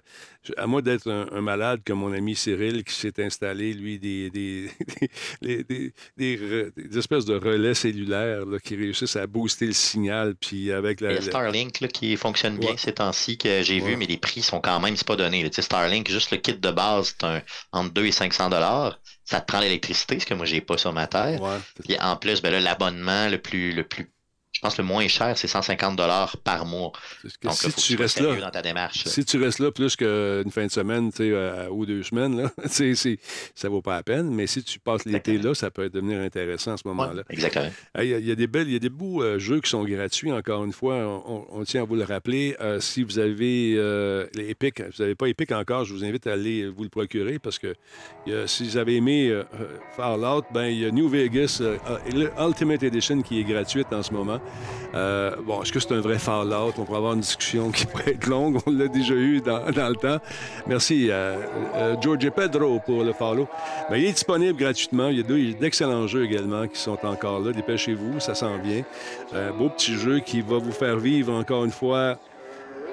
à moi d'être un, un malade comme mon ami Cyril qui s'est installé, lui, des, des, (laughs) des, des- des re- des espèces de relais cellulaires là, qui réussissent à booster le signal, puis avec la... Il y a la- Starlink là, qui fonctionne bien Ouais. ces temps-ci que j'ai Ouais. vu, mais les prix sont quand même, c'est pas donné. Tu sais, Starlink, juste le kit de base, c'est un, entre 2 et 500 dollars. Ça te prend l'électricité, ce que moi j'ai pas sur ma terre. Ouais. Puis en plus, ben là, l'abonnement le plus, le plus, je pense le moins cher, c'est 150 dollars par mois. Que Donc si là, faut que tu restes là, dans ta démarche. si tu restes là plus qu'une fin de semaine, euh, ou deux semaines, là, (laughs) c'est- ça vaut pas la peine. Mais si tu passes l'été là, ça peut devenir intéressant à ce Ouais, moment-là. exactement. Il y, a- il y a des belles, il y a des beaux euh, jeux qui sont gratuits. Encore une fois, on, on tient à vous le rappeler. Euh, si vous avez les Epic, vous n'avez pas Epic encore, je vous invite à aller vous le procurer parce que a- si vous avez aimé Fallout, ben il y a New Vegas euh, euh, Ultimate Edition qui est gratuite en ce moment. Euh, bon, est-ce que c'est un vrai Fallout? On pourrait avoir une discussion qui pourrait être longue. On l'a déjà eu dans, le temps. Merci euh, euh, George Pedro pour le Fallout. Ben, il est disponible gratuitement. Il y a d'excellents jeux également qui sont encore là. Dépêchez-vous, ça s'en vient. Un beau petit jeu qui va vous faire vivre encore une fois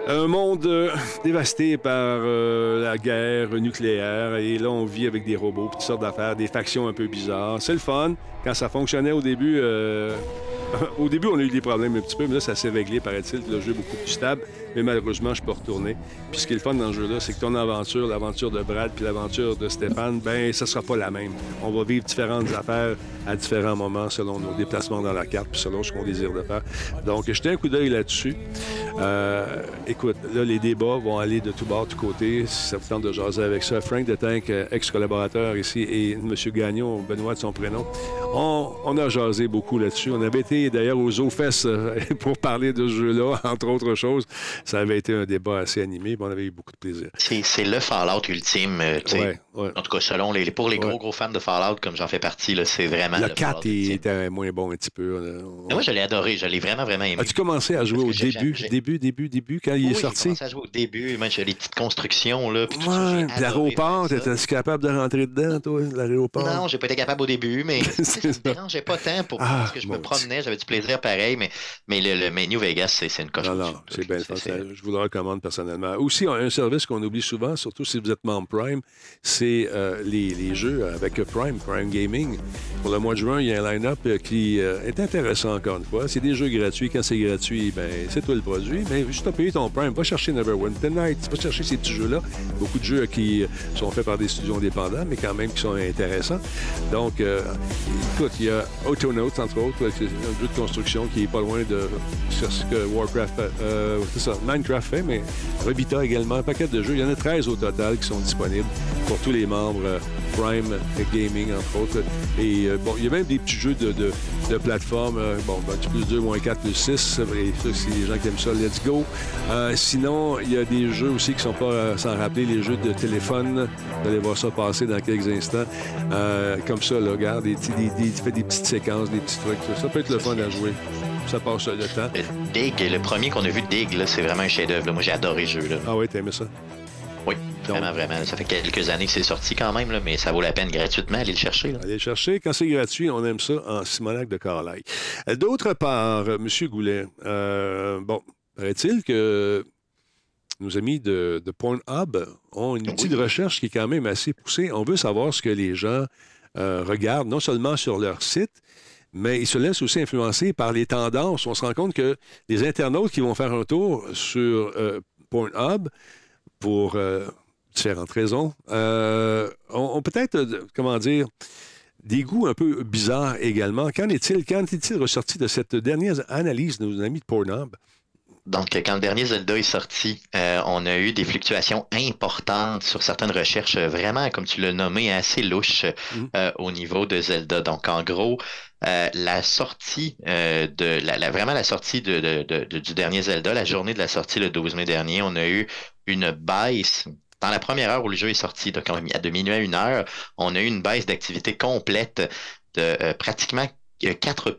un monde euh, dévasté par euh, la guerre nucléaire. Et là, on vit avec des robots, toutes sortes d'affaires, des factions un peu bizarres. C'est le fun. Quand ça fonctionnait au début, euh, (laughs) au début, on a eu des problèmes un petit peu, mais là, ça s'est réglé, paraît-il. Le jeu est beaucoup plus stable. Mais malheureusement, je peux retourner. Puis ce qui est le fun dans ce jeu-là, c'est que ton aventure, l'aventure de Brad puis l'aventure de Stéphane, ben ça sera pas la même. On va vivre différentes affaires à différents moments selon nos déplacements dans la carte puis selon ce qu'on désire de faire. Donc, jetez un coup d'œil là-dessus. Euh, écoute, là, les débats vont aller de tout bord, de tout côté. Ça vous tente de jaser avec ça, Frank de Tank, euh, ex-collaborateur ici, et M. Gagnon, Benoît de son prénom, on, a jasé beaucoup là-dessus. On avait été d'ailleurs aux OFES euh, (laughs) pour parler de ce jeu-là, entre autres choses. Ça avait été un débat assez animé, mais on avait eu beaucoup de plaisir. C'est le Fallout ultime. euh. Ouais, ouais. En tout cas, selon les, pour les gros, gros fans de Fallout, comme j'en fais partie, c'est vraiment Le le 4 Fallout il ultime. était moins bon un petit peu. là. On- Mais Moi, je l'ai adoré. Je l'ai vraiment, vraiment aimé. As-tu commencé à jouer au début, début, début, début, quand il est j'ai sorti? commencé à jouer au début. J'ai les petites constructions. Là, puis Ouais, l'aéroport, faire ça. t'étais capable de rentrer dedans, toi, l'aéroport? Non, j'ai pas été capable au début, mais (laughs) ça me dérangeait pas tant pour Ah, parce que je me promenais, j'avais du plaisir pareil, mais, mais le, le mais New Vegas, c'est une coche. Non, non, c'est bien Je vous le recommande personnellement. Aussi, un service qu'on oublie souvent, surtout si vous êtes membre Prime, c'est euh, les, les jeux avec Prime, Prime Gaming. Pour le mois de juin, il y a un line-up euh, qui euh, est intéressant encore une fois. C'est des jeux gratuits. Quand c'est gratuit, ben, c'est toi le produit. Mais juste à payer ton Prime, va chercher Neverwinter Nights, va chercher ces petits jeux-là. Beaucoup de jeux qui sont faits par des studios indépendants, mais quand même qui sont intéressants. Donc, euh, écoute, il y a Autonauts, entre autres, c'est un jeu de construction qui est pas loin de ce que Warcraft, euh, c'est ça, Minecraft fait, mais Rebita également, un paquet de jeux. Il y en a 13 au total qui sont disponibles pour tous les membres euh, Prime Gaming, entre autres. Et euh, bon, il y a même des petits jeux de, de, plateforme. euh, bon, ben, plus 2, moins 4, plus 6. Et ça, c'est les gens qui aiment ça, let's go. Euh, sinon, il y a des jeux aussi qui sont pas sans rappeler les jeux de téléphone. Vous allez voir ça passer dans quelques instants. Comme ça, là, regarde, des, des, des petites séquences, des petits trucs. Ça, ça peut être le fun à jouer. Ça passe le temps. Le Dig, le premier qu'on a vu de Dig, c'est vraiment un chef-d'œuvre. Moi, j'ai adoré le jeu. Là. Ah oui, t'as aimé ça? Oui, vraiment, vraiment. Ça fait quelques années que c'est sorti quand même, là, mais ça vaut la peine gratuitement aller le chercher. là. Allez le chercher. Quand c'est gratuit, on aime ça en Simonac de Carlaï. Euh, D'autre part, euh, M. Goulet, euh, bon, paraît-il que nos amis de, de Pornhub ont une outil de recherche qui est quand même assez poussé. On veut savoir ce que les gens euh, regardent, non seulement sur leur site, mais il se laisse aussi influencer par les tendances. On se rend compte que les internautes qui vont faire un tour sur euh, Pornhub pour euh, différentes raisons euh, ont, ont peut-être, comment dire, des goûts un peu bizarres également. Qu'en est-il? Qu'en est-il ressorti de cette dernière analyse de nos amis de Pornhub? Donc, quand le dernier Zelda est sorti, euh, on a eu des fluctuations importantes sur certaines recherches, vraiment, comme tu l'as nommé, assez louches Mhm. euh, au niveau de Zelda. Donc, en gros, euh, la sortie euh, de la, vraiment la sortie du dernier Zelda, la journée de la sortie le 12 mai dernier, on a eu une baisse. Dans la première heure où le jeu est sorti, donc on- de minuit à une heure, on a eu une baisse d'activité complète de euh, pratiquement 4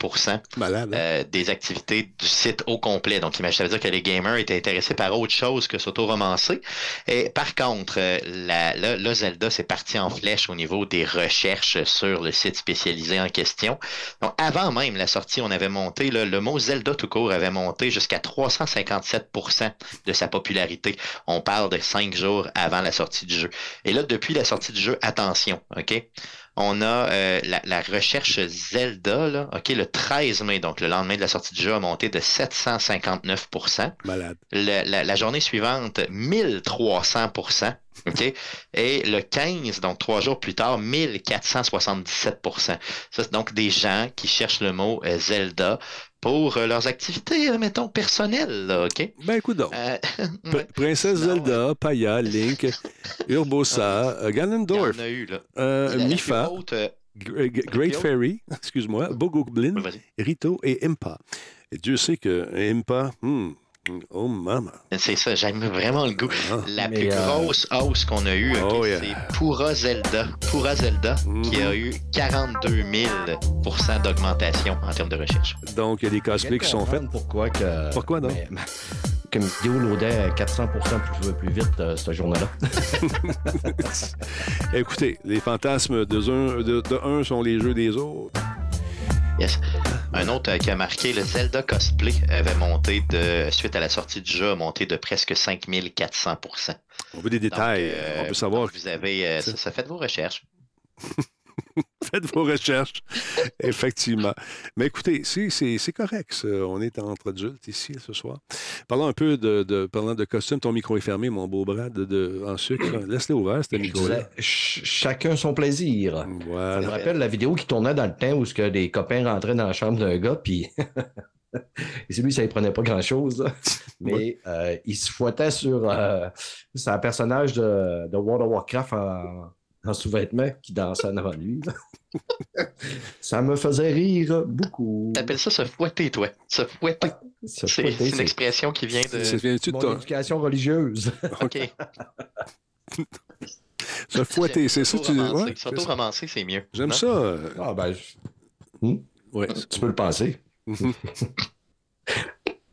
Malade. hein? euh, des activités du site au complet. Donc, imagine- ça veut dire que les gamers étaient intéressés par autre chose que s'auto-romancer. Et par contre, euh, la, Zelda, c'est parti en flèche au niveau des recherches sur le site spécialisé en question. Donc, avant même la sortie, on avait monté, là, le mot Zelda tout court avait monté jusqu'à 357% de sa popularité. On parle de cinq jours avant la sortie du jeu. Et là, depuis la sortie du jeu, attention, OK? On a euh, la, la recherche Zelda, là, OK, le 13 mai, donc le lendemain de la sortie du jeu, a monté de 759% Malade. Le- la, la journée suivante, 1300% OK? (laughs) Et le 15, donc trois jours plus tard, 1477% Ça, c'est donc des gens qui cherchent le mot euh, Zelda pour euh, leurs activités, euh, mettons, personnelles, là, OK? Ben, écoute donc. Euh. (laughs) Princesse Zelda, Paya, Link, Urbosa, Ganondorf, Mifa, Great. Fairy, excuse-moi, Bogoblin. Rito et Impa. Et Dieu sait que Impa, hmm, oh maman. C'est ça, j'aime vraiment le goût. Ah. La Mais, plus euh, grosse hausse qu'on a eue, Oh, yeah. c'est Pura Zelda. Pura Zelda, qui a eu 42 000% d'augmentation en termes de recherche. Donc, il y a des cosplays qui sont faits. Pourquoi que. Pourquoi donc? Mais- que loadaient à 400 plus, plus vite euh, cette journée-là. (laughs) Écoutez, les fantasmes de un, de, de un sont les jeux des autres. Yes. Un autre euh, qui a marqué, le Zelda cosplay avait monté de, suite à la sortie du jeu, a monté de presque 5400% On veut des détails. Donc, euh, on veut savoir. Vous avez, euh, ça, ça fait vos recherches. (laughs) (laughs) Faites vos recherches. Effectivement. Mais écoutez, c'est, correct. ça. On est entre adultes ici ce soir. Parlons un peu de, de, parlant de costume. Ton micro est fermé, mon beau bras de, de- en sucre. Laisse-le ouvert, ce Je ch- chacun son plaisir. Ça me rappelle la vidéo qui tournait dans le temps où ce que des copains rentraient dans la chambre d'un gars, puis. Et (laughs) c'est lui, ça ne prenait pas grand-chose. (laughs) Mais Ouais. euh, il se fouettait sur. euh, c'est un personnage de, de World of Warcraft en, en sous-vêtements qui dansait en avant de lui. ça me faisait rire beaucoup. T'appelles ça se fouetter, toi. Se fouetter. Se C'est fouetter, c'est une c'est expression qui vient de. Vient-tu de mon éducation religieuse. (laughs) OK. (laughs) Se fouetter, c'est ça que tu dis? Ouais, c'est. S'auto-romancer, c'est mieux. J'aime non? ça. Ah, ben, je- ouais. tu peux le penser. (laughs)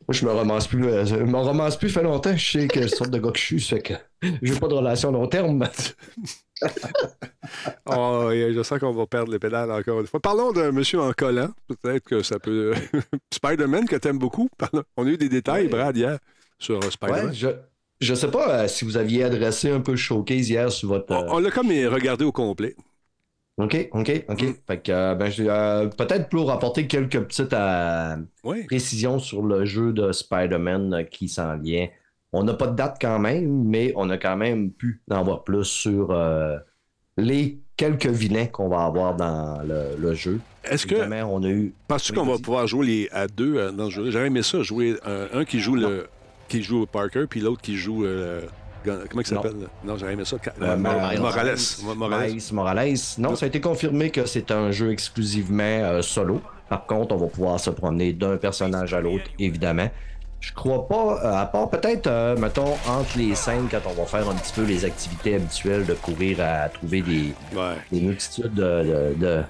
Moi, je me romance plus. euh, Je me romance plus, fait longtemps. Je sais quelle sorte de gars que je suis, ça fait que j'ai pas de relation long terme. (laughs) Oh, je sens qu'on va perdre les pédales encore une fois. Parlons d'un monsieur en collant. Peut-être que ça peut. (laughs) Spider-Man, que t'aimes beaucoup. Parlons- On a eu des détails, Ouais. Brad, hier, sur euh, Spider-Man. Ouais, je, je sais pas euh, si vous aviez adressé un peu le showcase hier sur votre. euh, On, on l'a comme regardé au complet. OK, OK, OK. Mm. Fait que, euh, ben, euh, peut-être pour apporter quelques petites euh, Oui. précisions sur le jeu de Spider-Man euh, qui s'en vient. On n'a pas de date quand même, mais on a quand même pu en voir plus sur les quelques vilains qu'on va avoir dans le, le jeu. Est-ce que. On a eu. Penses-tu Oui, qu'on va pouvoir jouer les, à deux dans ce jeu? J'aurais aimé ça, jouer un qui joue le qui joue Parker, puis l'autre qui joue. Comment il Non. s'appelle? Non, j'aurais aimé ça. Euh. Morales. Mo- Morales. Miles Morales. Non, ça a été confirmé que c'est un jeu exclusivement euh, solo. Par contre, on va pouvoir se promener d'un personnage à l'autre, évidemment. Je crois pas, euh, à part peut-être, euh, mettons, entre les scènes, quand on va faire un petit peu les activités habituelles de courir à trouver des, Ouais. des multitudes de, de, de-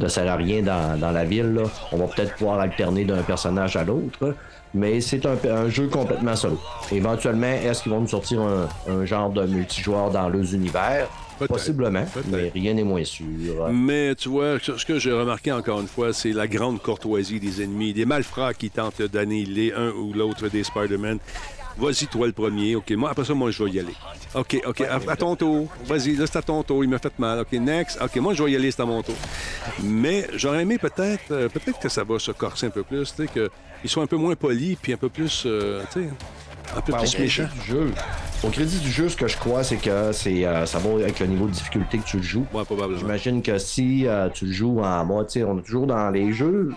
de salariés dans, dans la ville, là, on va peut-être pouvoir alterner d'un personnage à l'autre. Mais c'est un, un jeu complètement solo. Éventuellement, est-ce qu'ils vont nous sortir un, un genre de multijoueur dans leurs univers? Possiblement, mais rien n'est moins sûr. Mais tu vois, ce que j'ai remarqué encore une fois, c'est la grande courtoisie des ennemis, des malfrats qui tentent d'annihiler un ou l'autre des Spider-Man. Vas-y, toi le premier. OK, moi, après ça, moi, je vais y aller. OK, OK, à, à ton tour. Vas-y, là, c'est à ton tour. Il m'a fait mal. OK, next. OK, moi, je vais y aller, c'est à mon tour. Mais j'aurais aimé peut-être euh, peut-être que ça va se corser un peu plus, tu sais, qu'ils soient un peu moins polis, puis un peu plus, euh, un peu au plus méchants. Au crédit du jeu, ce que je crois, c'est que c'est euh, ça va avec le niveau de difficulté que tu le joues. Ouais, probablement. J'imagine que si euh, tu le joues en mode, on est toujours dans les jeux.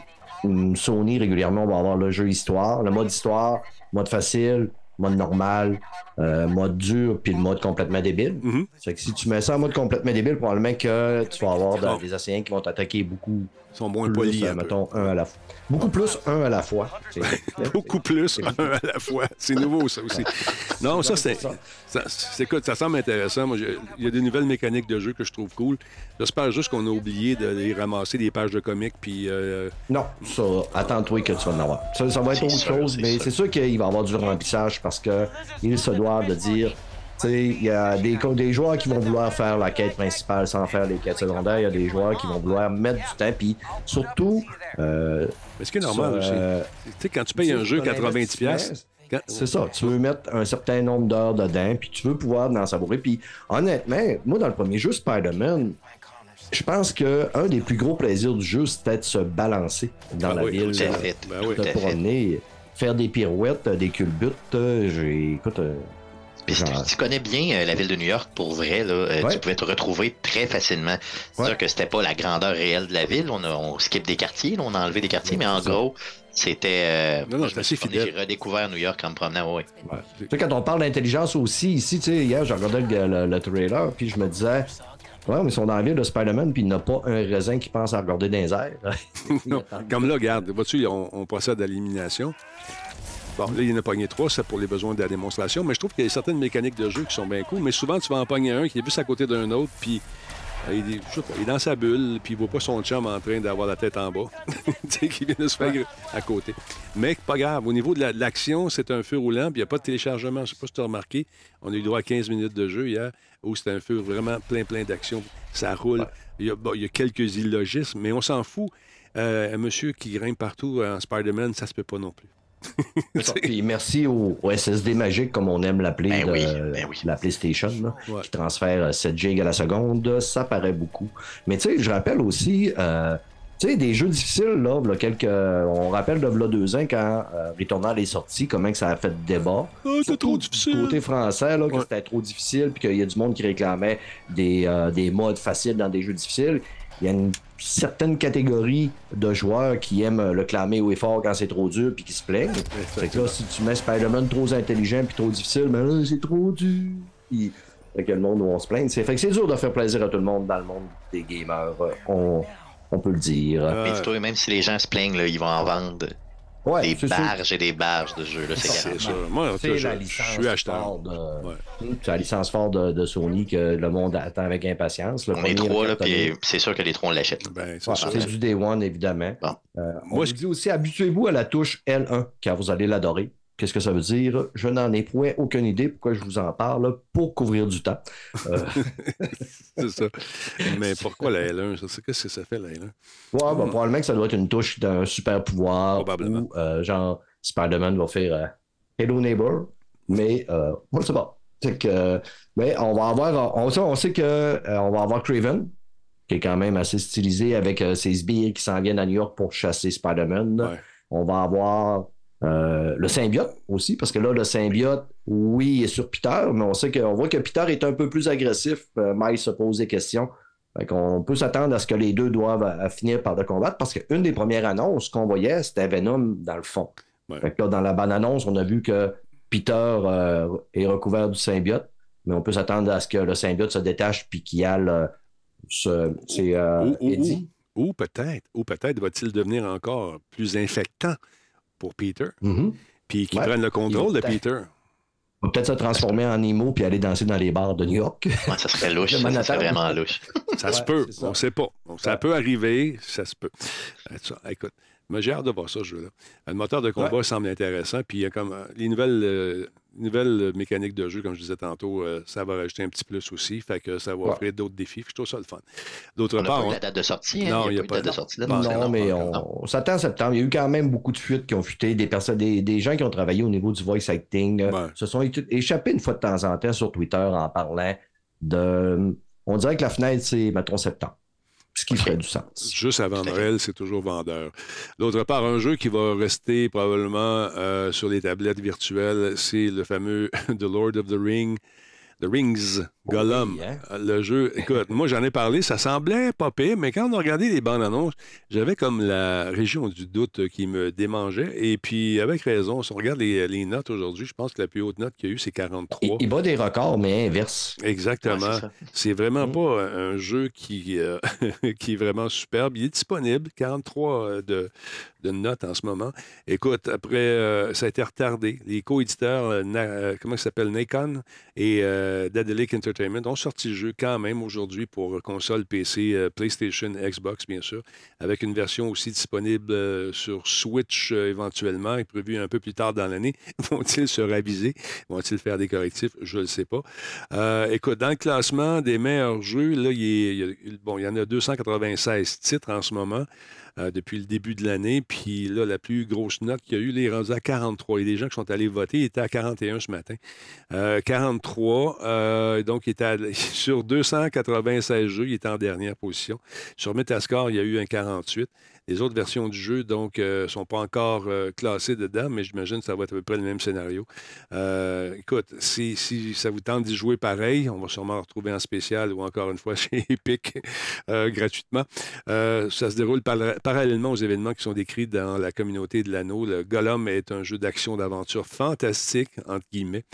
Sony, régulièrement, on va avoir le jeu histoire, le mode histoire, mode facile, mode normal, euh, mode dur, puis le mode complètement débile. C'est que si tu mets ça en mode complètement débile, probablement que tu vas avoir de- des assaillants qui vont t'attaquer beaucoup Ils sont moins polis, euh, un peu. mettons, un à la fois. Beaucoup plus, un à la fois. Beaucoup plus, un à la fois. C'est nouveau, ça aussi. (laughs) Non, ça, c'est. ça. Écoute, ça semble intéressant. Moi, il y a des nouvelles mécaniques de jeu que je trouve cool. J'espère juste qu'on a oublié de les ramasser des pages de comics, puis. euh, Non, ça, attends-toi que tu vas en avoir. Ça, ça va être autre sûr, chose, mais c'est sûr qu'il va y avoir du remplissage parce que il se doit de dire. Tu sais, il y a des, des joueurs qui vont vouloir faire la quête principale sans faire les quêtes secondaires. Il y a des joueurs qui vont vouloir mettre du temps. Puis surtout, euh, Mais ce qui est normal euh, Tu sais, quand tu payes un jeu ton 90$, piastres, quand- c'est ça. Tu veux mettre un certain nombre d'heures dedans, puis tu veux pouvoir en savourer. Puis honnêtement, moi, dans le premier jeu Spider-Man, je pense que un des plus gros plaisirs du jeu, c'était de se balancer dans Ah la oui, ville. Tout à euh, fait. Ben oui. de promener, faire des pirouettes, des culbutes. euh, J'ai, écoute, euh, Puis si tu, tu connais bien euh, la ville de New York, pour vrai, là, euh, Ouais. tu pouvais te retrouver très facilement. C'est Ouais. sûr que c'était pas la grandeur réelle de la ville. On, a, on skip des quartiers, là, on a enlevé des quartiers, mais en ça. gros, c'était. euh, Non, non, je me assez suis promené, fidèle. J'ai redécouvert New York en me promenant, ouais. Tu sais, quand on parle d'intelligence aussi, ici, tu sais, hier, j'ai regardé le, le- le trailer, puis je me disais, ouais, mais ils sont dans la ville de Spider-Man, puis il n'y a pas un raisin qui pense à regarder dans les airs. (laughs) Non, comme là, regarde, vois-tu, on, on procède à l'élimination. Bon, là, il y en a pogné trois, c'est pour les besoins de la démonstration, mais je trouve qu'il y a certaines mécaniques de jeu qui sont bien cool, mais souvent, tu vas en pogner un qui est juste à côté d'un autre, puis euh, il, est, je sais pas, il est dans sa bulle, puis il voit pas son chum en train d'avoir la tête en bas, (laughs) qui vient de se faire à côté. Mais pas grave, au niveau de la- de l'action, c'est un feu roulant, puis il n'y a pas de téléchargement, je sais pas si tu as remarqué, on a eu droit à 15 minutes de jeu hier, où c'était un feu vraiment plein, plein d'action, ça roule, il, y a, bon, il y a quelques illogismes, mais on s'en fout. Euh, un monsieur qui grimpe partout en Spider-Man, ça se peut pas non plus. Puis merci au, au SSD magique, comme on aime l'appeler, Ben de- oui, ben oui. la PlayStation, là, Ouais. qui transfère euh, 7 gigs à la seconde. Ça paraît beaucoup. Mais tu sais, je rappelle aussi, euh, tu sais, des jeux difficiles, là, quelques, on rappelle de v'là deux ans, quand euh, Returnal est sorti, comment que ça a fait débat. Oh, c'est trop du difficile. Côté français, là, que c'était trop difficile, puis qu'il y a du monde qui réclamait des, euh, des modes faciles dans des jeux difficiles. Il y a une certaine catégorie de joueurs qui aiment le clamer haut et fort quand c'est trop dur, puis qui se plaignent. Fait que là, si tu mets Spider-Man trop intelligent puis trop difficile, ben là, c'est trop dur. Puis, fait que le monde va se plaindre. C'est- Fait que c'est dur de faire plaisir à tout le monde dans le monde des gamers. euh, On, on peut le dire. Euh, Mais dis-toi, même si les gens se plaignent, là, ils vont en vendre ouais, des sûr. barges et des barges de jeux. C'est ça. Moi, en je, suis acheteur. forte de, Ouais. c'est la licence forte de, de Sony que le monde attend avec impatience. Le On est trois, là, puis c'est sûr que les trois, on l'achète. Ben, c'est du Day One, évidemment. Bon. Euh, on Moi, je- dit aussi, habituez-vous à la touche L1, car vous allez l'adorer. Qu'est-ce que ça veut dire? Je n'en ai point aucune idée pourquoi je vous en parle pour couvrir du temps. Euh, (laughs) C'est ça. Mais pourquoi la L1? ça? C'est- Qu'est-ce que ça fait, la L1? ouais, bah, probablement que ça doit être une touche d'un super pouvoir. Probablement. Euh, genre, Spider-Man va faire euh, Hello Neighbor. Mais, euh, moi, c'est pas. Que, mais on va avoir, on sait, on sait que on va avoir Craven, qui est quand même assez stylisé avec ses sbires qui s'en viennent à New York pour chasser Spider-Man. Ouais. On va avoir euh, le symbiote aussi, parce que là, le symbiote, oui, il est sur Peter, mais on sait qu'on voit que Peter est un peu plus agressif. Euh, Miles se pose des questions. Fait qu'on peut s'attendre à ce que les deux doivent euh, finir par le combattre, parce qu'une des premières annonces qu'on voyait, c'était Venom dans le fond. Ouais. Fait que là, dans la bonne annonce, on a vu que Peter euh, est recouvert du symbiote, mais on peut s'attendre à ce que le symbiote se détache puis qu'il y a le. ce- C'est euh, Ou- ou- Eddie. Ou peut-être, ou peut-être va-t-il devenir encore plus infectant pour Peter, Mhm. puis qu'il Ouais. prenne le contrôle de Peter. Il va peut-être se transformer en Nemo puis aller danser dans les bars de New York. Ouais, ça serait (laughs) louche. Ça, ça serait vraiment louche. Ça se peut, on ne sait pas. Donc, ça Ouais. peut arriver, ça se peut. Euh, ça, écoute, Mais j'ai hâte de voir ça, ce jeu-là. Le moteur de combat semble intéressant. Puis il y a comme euh, les nouvelles, euh, nouvelles mécaniques de jeu, comme je disais tantôt, euh, ça va rajouter un petit plus aussi. Fait que ça va Ouais. offrir d'autres défis. Je trouve ça le fun. D'autre On n'a part, pas eu on- la date de sortie. hein? Non, il n'y a, pas de date de sortie. là, Non, mais on, s'attend en septembre. Il y a eu quand même beaucoup de fuites qui ont fuité, des personnes, des, des gens qui ont travaillé au niveau du voice acting, euh, Ouais. se sont échappés une fois de temps en temps sur Twitter en parlant de. On dirait que la fenêtre, c'est, mettons, septembre. Ce qui ferait du sens. Juste avant. Noël, c'est toujours vendeur. D'autre part, un jeu qui va rester probablement euh, sur les tablettes virtuelles, c'est le fameux (laughs) The Lord of the Ring, The Rings, Gollum. Oui, hein? Euh, Le jeu, écoute, moi j'en ai parlé, ça semblait pas pire, mais quand on a regardé les bandes annonces, j'avais comme la région du doute qui me démangeait. Et puis, avec raison, si on regarde les, les notes aujourd'hui, je pense que la plus haute note qu'il y a eu, c'est 43. Il, il bat des records, mais inverse. Exactement. Ouais, c'est vraiment Mm. pas un un jeu qui, euh, (laughs) qui est vraiment superbe. Il est disponible, 43 euh, de, de notes en ce moment. Écoute, après, euh, ça a été retardé. Les co-éditeurs, euh, Na- euh, comment ça s'appelle, Nikon et euh, Daedalic Entertainment ont sorti le jeu quand même aujourd'hui pour console PC, euh, PlayStation, Xbox, bien sûr, avec une version aussi disponible euh, sur Switch euh, éventuellement et prévue un peu plus tard dans l'année. (laughs) Vont-ils se raviser? Vont-ils faire des correctifs? Je ne le sais pas. Écoute, dans le classement des meilleurs jeux, là, il, bon, il y en a 296 titres en ce moment euh, depuis le début de l'année. Puis là, la plus grosse note qu'il y a eu, il est à 43. Il y a des gens qui sont allés voter. Était à 41 ce matin. Euh, 43. euh, donc, il (laughs) sur 296 jeux, il était en dernière position. Sur Metascore, il y a eu un 48. Les autres versions du jeu, donc, ne sont pas encore euh, classées dedans, mais j'imagine que ça va être à peu près le même scénario. Euh, écoute, si, ça vous tente d'y jouer pareil, on va sûrement le retrouver en spécial ou encore une fois (laughs) chez Epic euh, gratuitement. Euh, ça se déroule par- parallèlement aux événements qui sont décrits dans la communauté de l'anneau. Le Gollum est un jeu d'action d'aventure fantastique, entre guillemets,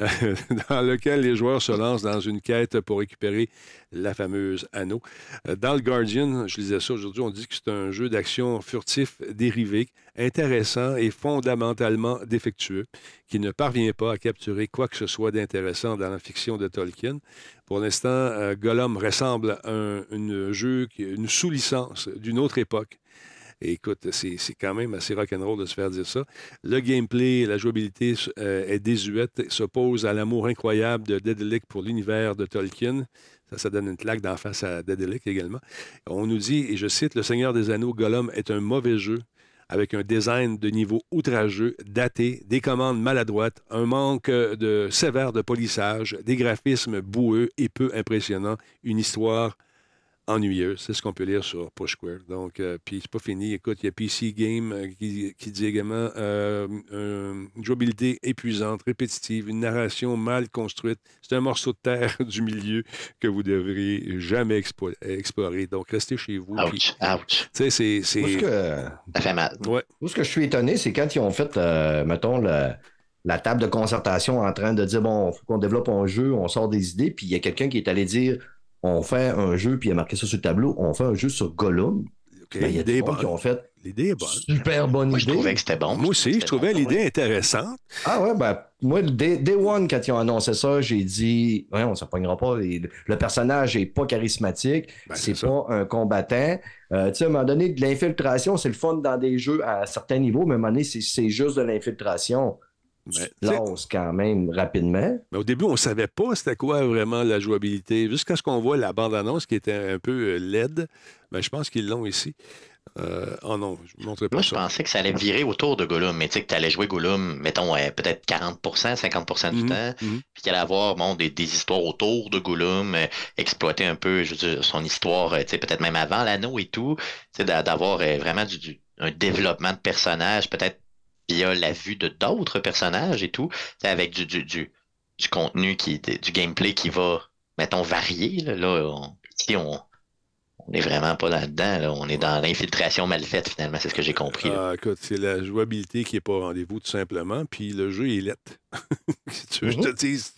euh, (laughs) dans lequel les joueurs se lancent dans une quête pour récupérer la fameuse anneau. Euh, Dans le Guardian, je lisais ça aujourd'hui, on dit que c'est un jeu d'action furtif dérivé, intéressant et fondamentalement défectueux, qui ne parvient pas à capturer quoi que ce soit d'intéressant dans la fiction de Tolkien. Pour l'instant, euh, Gollum ressemble à un jeu, une sous-licence d'une autre époque. Écoute, c'est quand même assez rock'n'roll de se faire dire ça. Le gameplay, la jouabilité euh, est désuète, s'oppose à l'amour incroyable de Daedalic pour l'univers de Tolkien. Ça, ça donne une claque d'en face à Daedalic également. On nous dit, et je cite, Le Seigneur des Anneaux, Gollum est un mauvais jeu avec un design de niveau outrageux, daté, des commandes maladroites, un manque de sévère de polissage, des graphismes boueux et peu impressionnants, une histoire ennuyeuse. C'est ce qu'on peut lire sur Push Square. Donc, euh, puis c'est pas fini. Écoute, il y a PC Game euh, qui, qui dit également euh, un- une jouabilité épuisante, répétitive, une narration mal construite. C'est un morceau de terre (laughs) du milieu que vous devriez jamais expo- explorer. Donc, restez chez vous. puis- Ouch, ouch. Tu sais, c'est- ce que, Ça fait mal. Ouais. moi, ce que je suis étonné, c'est quand ils ont fait, euh, mettons, le- la table de concertation en train de dire bon, il faut qu'on développe un jeu, on sort des idées, puis il y a quelqu'un qui est allé dire on fait un jeu, puis il a marqué ça sur le tableau, on fait un jeu sur Gollum. OK, Ben, il y a l'idée des est gens qui ont fait L'idée est bonne. super bonne Moi, je idée. trouvais que c'était bon. Moi aussi, je trouvais bon, l'idée ouais. intéressante. Ah ouais, ben, moi, day, day one, quand ils ont annoncé ça, j'ai dit, ouais, on ne s'appognera pas. Et Le personnage n'est pas charismatique, Ben, c'est ça. pas un combattant. Euh, tu sais, à un moment donné, de l'infiltration, c'est le fun dans des jeux à certains niveaux, mais à un moment donné, c'est- c'est juste de l'infiltration. Ben, lances quand même rapidement. mais au début, on ne savait pas c'était quoi vraiment la jouabilité. Jusqu'à ce qu'on voit la bande-annonce qui était un peu euh, laide. Mais je pense qu'ils l'ont ici. Euh, oh non, je ne montrerai pas Moi, je pensais que ça allait virer autour de Gollum, mais tu sais que tu allais jouer Gollum, mettons, euh, peut-être 40%, 50% du Mhm, temps, mhm. puis qu'il allait avoir bon, des, des histoires autour de Gollum, euh, exploiter un peu, je veux dire, son histoire, euh, tu sais, peut-être même avant l'anneau et tout, tu sais, d'a- d'avoir euh, vraiment du, du- un développement de personnages, peut-être via la vue de d'autres personnages et tout, sais, avec du, du, du, du contenu, qui, du gameplay qui va, mettons, varier. Là, Là, on on n'est vraiment pas là-dedans. là. On est dans l'infiltration mal faite, finalement, c'est ce que j'ai compris. Ah, écoute, c'est la jouabilité qui n'est pas au rendez-vous, tout simplement. Puis le jeu est lettre. (laughs) si tu veux, je te dise,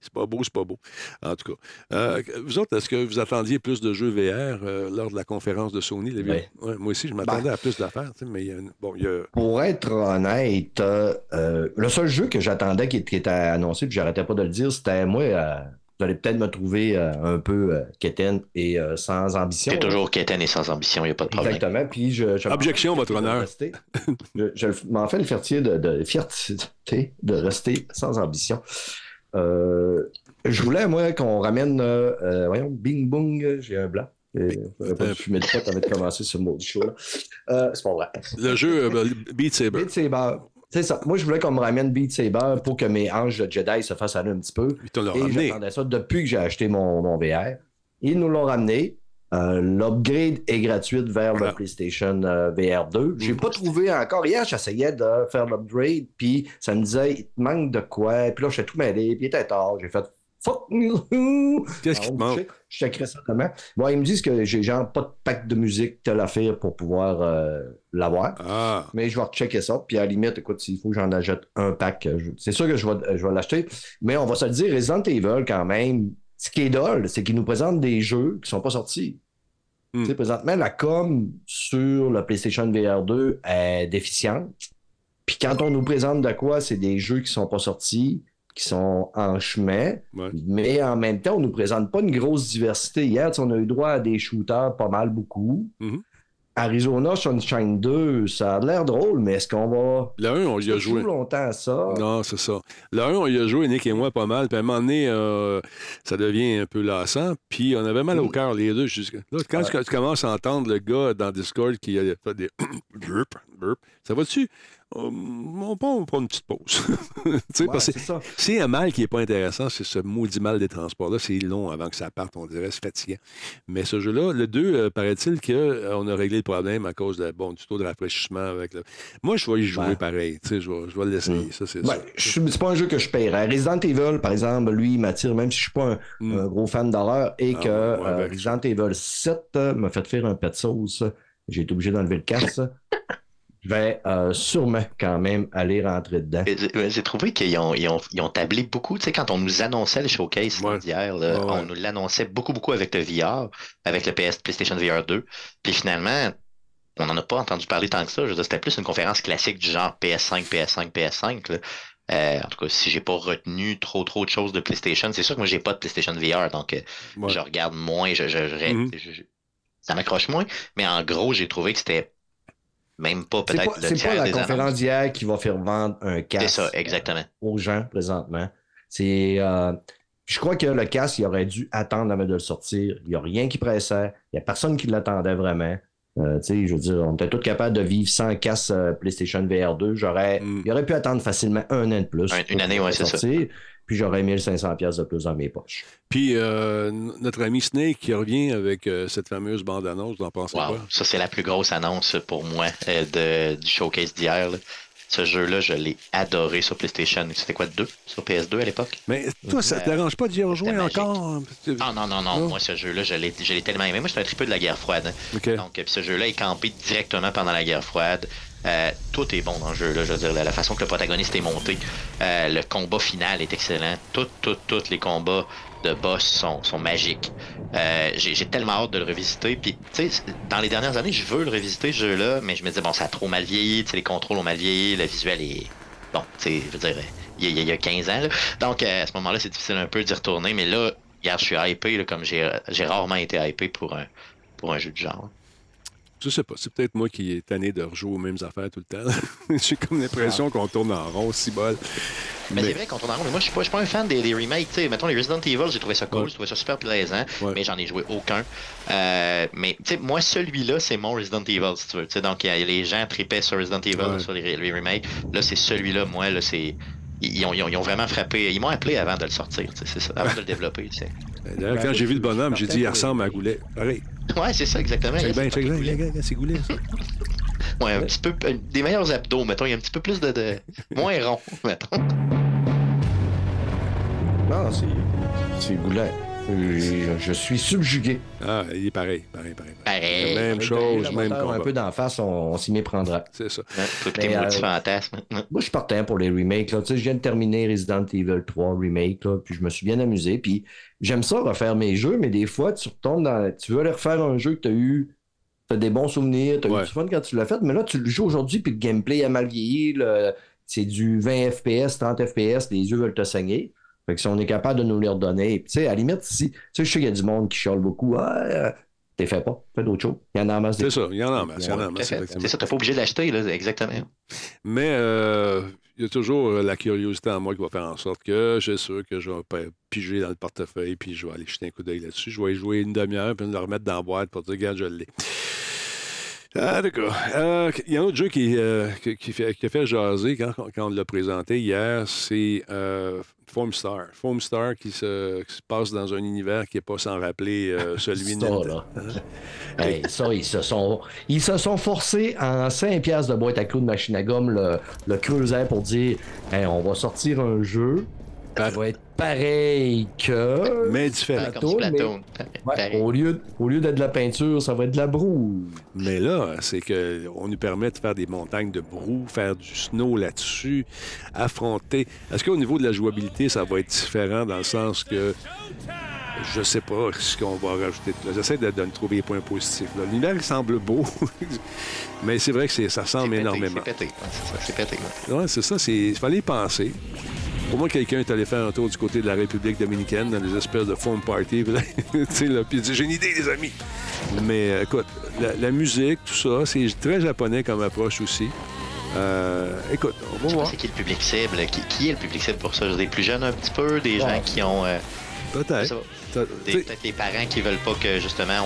c'est pas beau, c'est pas beau. En tout cas. Euh, vous autres, est-ce que vous attendiez plus de jeux VR euh, lors de la conférence de Sony? les? Ouais. Ouais, moi aussi, je m'attendais à plus d'affaires, mais y a une- bon, il y a. Pour être honnête, euh, euh, le seul jeu que j'attendais qui, qui était annoncé, puis j'arrêtais pas de le dire, c'était moi, euh, vous allez peut-être me trouver euh, un peu euh, quétaine et euh, sans ambition. C'est toujours quétaine et sans ambition, il n'y a pas de problème. Exactement. Puis je, je Objection, votre honneur. (laughs) je je m'en fais le fierté de, de, fierté de rester sans ambition. Euh, je voulais, moi, qu'on ramène. euh, euh, voyons, bing bong, j'ai un blanc. J'aurais pas dû fumer de pot avant de commencer ce mot du show. Euh, c'est pas vrai. Le jeu euh, Beat Saber. Beat Saber. C'est ça. Moi, je voulais qu'on me ramène Beat Saber pour que mes anges de Jedi se fassent aller un petit peu. Et ramené. j'attendais ça depuis que j'ai acheté mon, mon VR. Ils nous l'ont ramené. Euh, L'upgrade est gratuite vers Voilà. le PlayStation euh, VR 2. J'ai pas trouvé encore. Hier, j'essayais de faire l'upgrade, puis ça me disait, il te manque de quoi. Puis là, j'étais tout mêlé, puis il était tard. J'ai fait fuck you. Qu'est-ce qui te Alors, manque? Je checkerai ça demain. Bon, ils me disent que j'ai genre pas de pack de musique, telle affaire pour pouvoir euh, l'avoir. Ah, Mais je vais rechecker ça. Puis à la limite, écoute, s'il faut que j'en achète un pack, euh, c'est sûr que je vais, euh, je vais l'acheter. Mais on va se le dire, Resident Evil, quand même, ce qui est dole, c'est qu'ils nous présentent des jeux qui sont pas sortis. Hmm. Tu sais, présentement, la com sur le PlayStation VR 2 est déficiente. Puis quand on nous présente de quoi, c'est des jeux qui sont pas sortis, qui sont en chemin. ouais. Mais en même temps, on nous présente pas une grosse diversité. Hier, on a eu droit à des shooters pas mal beaucoup. Mhm. Arizona Sunshine 2, ça a l'air drôle, mais est-ce qu'on va Le 1, on y a joué. longtemps à ça? Non, c'est ça. Le 1, on y a joué, Nick et moi, pas mal. Puis à un moment donné, euh, ça devient un peu lassant. Puis on avait mal au cœur, les deux. jusqu'à- Là, quand Mm. Ouais. tu, commences à entendre le gars dans Discord qui a fait des (coughs) burp, burp, ça va-tu? On, on prend, on prend une petite pause. (laughs) Ouais, parce c'est un mal qui n'est pas intéressant, c'est ce maudit mal des transports-là. C'est long avant que ça parte, on dirait, c'est fatigant. Mais ce jeu-là, le 2, euh, paraît-il qu'on a réglé le problème à cause de, bon, du taux de rafraîchissement. avec le... Moi, je vais y jouer Ouais. pareil. Je vais, je vais l'essayer, ça, c'est Ben, c'est pas un jeu que je paierais. Resident Evil, par exemple, lui, il m'attire, même si je suis pas un, Mm. un gros fan d'horreur, et Ah, que euh, Resident Evil 7 euh, m'a fait faire un pet sauce. J'ai été obligé d'enlever le casque. (laughs) je vais euh, sûrement quand même aller rentrer dedans. Et J'ai trouvé qu'ils ont, ils ont, ils ont tablé beaucoup. Tu sais, quand on nous annonçait le showcase Ouais. d'hier, là, Ouais, ouais. on nous l'annonçait beaucoup, beaucoup avec le VR, avec le PS, PlayStation VR 2. Puis finalement, on n'en a pas entendu parler tant que ça. Je veux dire, c'était plus une conférence classique du genre PS5, PS5, PS5. là. Euh, en tout cas, si j'ai pas retenu trop trop de choses de PlayStation, c'est sûr que moi j'ai pas de PlayStation VR, donc euh, Ouais. je regarde moins, je, je- je- Mhm. je- je- ça m'accroche moins. Mais en gros, j'ai trouvé que c'était même pas peut-être le c'est pas la des conférence d'hier qui va faire vendre un casque ça, exactement. aux gens présentement. C'est. euh, je crois que le casque, il aurait dû attendre avant de le sortir. Il n'y a rien qui pressait. Il n'y a personne qui l'attendait vraiment. Euh, tu sais, je veux dire, on était tous capables de vivre sans casque euh, PlayStation VR 2. J'aurais, Mm. Il aurait pu attendre facilement un an de plus. Un- une année, ouais, c'est ça. Puis j'aurais 1500$ pièces de plus dans mes poches. Puis euh, notre ami Snake qui revient avec euh, cette fameuse bande-annonce, vous en pensez Wow, ça c'est la plus grosse annonce pour moi euh, de, du showcase d'hier. Ce jeu-là, je l'ai adoré sur PlayStation. C'était quoi, 2 sur PS2 à l'époque? Mais toi, ça te dérange pas d'y rejouer encore? Ah non, non, non, Non. moi ce jeu-là, je l'ai je l'ai tellement aimé. Moi, je suis un tripeux de la guerre froide. Donc, euh, puis ce jeu-là est campé directement pendant la guerre froide. Euh, tout est bon dans le jeu, là, je veux dire, la, la façon que le protagoniste est monté. Euh, le combat final est excellent. Tout, tout, tous les combats de boss sont, sont magiques. Euh, J'ai tellement hâte de le revisiter. Puis, tu sais, dans les dernières années, je veux le revisiter, ce jeu-là, mais je me disais, bon, ça a trop mal vieilli, les contrôles ont mal vieilli, le visuel est. Bon, tu sais, je veux dire, il y, y a 15 ans, là. Donc, euh, à ce moment-là, c'est difficile un peu d'y retourner, mais là, regarde, je suis hypé, là, comme j'ai rarement été hypé pour un, pour un jeu du genre. Je sais pas, c'est peut-être moi qui est tanné de rejouer aux mêmes affaires tout le temps. (laughs) J'ai comme l'impression qu'on tourne en rond, si bol. Mais, c'est vrai qu'on tourne en rond, mais moi je suis pas, je suis pas un fan des, des remakes, tu sais, mettons les Resident Evil, j'ai trouvé ça cool, Ouais. j'ai trouvé ça super plaisant, Ouais. mais j'en ai joué aucun. Euh, mais tu sais, moi celui-là, c'est mon Resident Evil, si tu veux. Tu sais, donc y a- les gens tripaient sur Resident Evil, Ouais. sur les, les remakes. Là, c'est celui-là, moi, là, c'est. Ils ont, ils ont- ils ont vraiment frappé. Ils m'ont appelé avant de le sortir, c'est ça, avant de le développer, sais. D'ailleurs, quand j'ai vu le bonhomme, j'ai dit, il ressemble à Goulet. Pareil. Ouais, c'est ça, exactement. A bien, C'est Goulet, ça. (laughs) Ouais, un petit peu. euh, Des meilleurs abdos, mettons. Il y a un petit peu plus de. de... moins rond, (laughs) mettons. Non, c'est, c'est goulet. Je, je suis subjugué. Ah, il est pareil, pareil, pareil. pareil. Pareil. Même chose, le même moteur Un combat. peu d'en face, on, on s'y méprendra. C'est ça. Ouais, euh, fantasmes. Moi, je suis partant pour les remakes. Là. Tu sais, je viens de terminer Resident Evil 3 Remake, là, puis je me suis bien amusé. Puis j'aime ça refaire mes jeux, mais des fois, tu retombes dans. Tu veux aller refaire un jeu que tu as eu. Tu as des bons souvenirs, tu as Ouais. eu du fun quand tu l'as fait, mais là, tu le joues aujourd'hui, puis le gameplay a mal vieilli. C'est du 20 FPS, 30 FPS, les yeux veulent te saigner. Fait que si on est capable de nous les redonner, tu sais, à la limite, si, tu sais, je sais qu'il y a du monde qui chiale beaucoup, ah, euh, t'es fait pas, fais d'autres choses. Il y en a en masse. C'est ça, il y en a en masse. Il y en a en Tout à masse, fait. effectivement. C'est ça, t'es pas obligé de l'acheter, là, exactement. Mais euh, il y a toujours euh, la curiosité en moi qui va faire en sorte que je suis sûr que je vais piger dans le portefeuille puis je vais aller jeter un coup d'œil là-dessus. Je vais y jouer une demi-heure puis le remettre dans la boîte pour dire, regarde, je l'ai. Ah, d'accord. Euh, Il y a un autre jeu qui, euh, qui, qui fait, qui a fait jaser quand, quand on l'a présenté hier, c'est euh, Foamstar. Foamstar qui se, qui se passe dans un univers qui n'est pas sans rappeler euh, (laughs) celui de là. (laughs) Hey, ça, ils se sont, ils se sont forcés en 5 piastres de boîte à clous de machine à gomme le, le creuset pour dire Hey, on va sortir un jeu qui va être pareil que. Mais différent. Ouais, Pareil. au, lieu, au lieu d'être de la peinture, ça va être de la broue. Mais là, c'est qu'on nous permet de faire des montagnes de brou, faire du snow là-dessus, affronter. Est-ce qu'au niveau de la jouabilité, ça va être différent dans le sens que je sais pas ce qu'on va rajouter. Là, J'essaie de, de trouver des points positifs. L'univers, il semble beau, (laughs) mais c'est vrai que ça semble pété, énormément. C'est pété. C'est ça, c'est pété. Ouais, c'est ça, c'est- il fallait y penser. Pour moi, quelqu'un est allé faire un tour du côté de la République dominicaine dans des espèces de foam party. (laughs) puis là, tu sais, là, puis il dit J'ai une idée, les amis. Mais euh, écoute, la, la musique, tout ça, c'est très japonais comme approche aussi. Euh, écoute, on va voir. c'est qui le public cible. Qui, qui est le public cible pour ça? Des plus jeunes un petit peu, des gens qui ont. euh, Peut-être. des- parents qui veulent pas que justement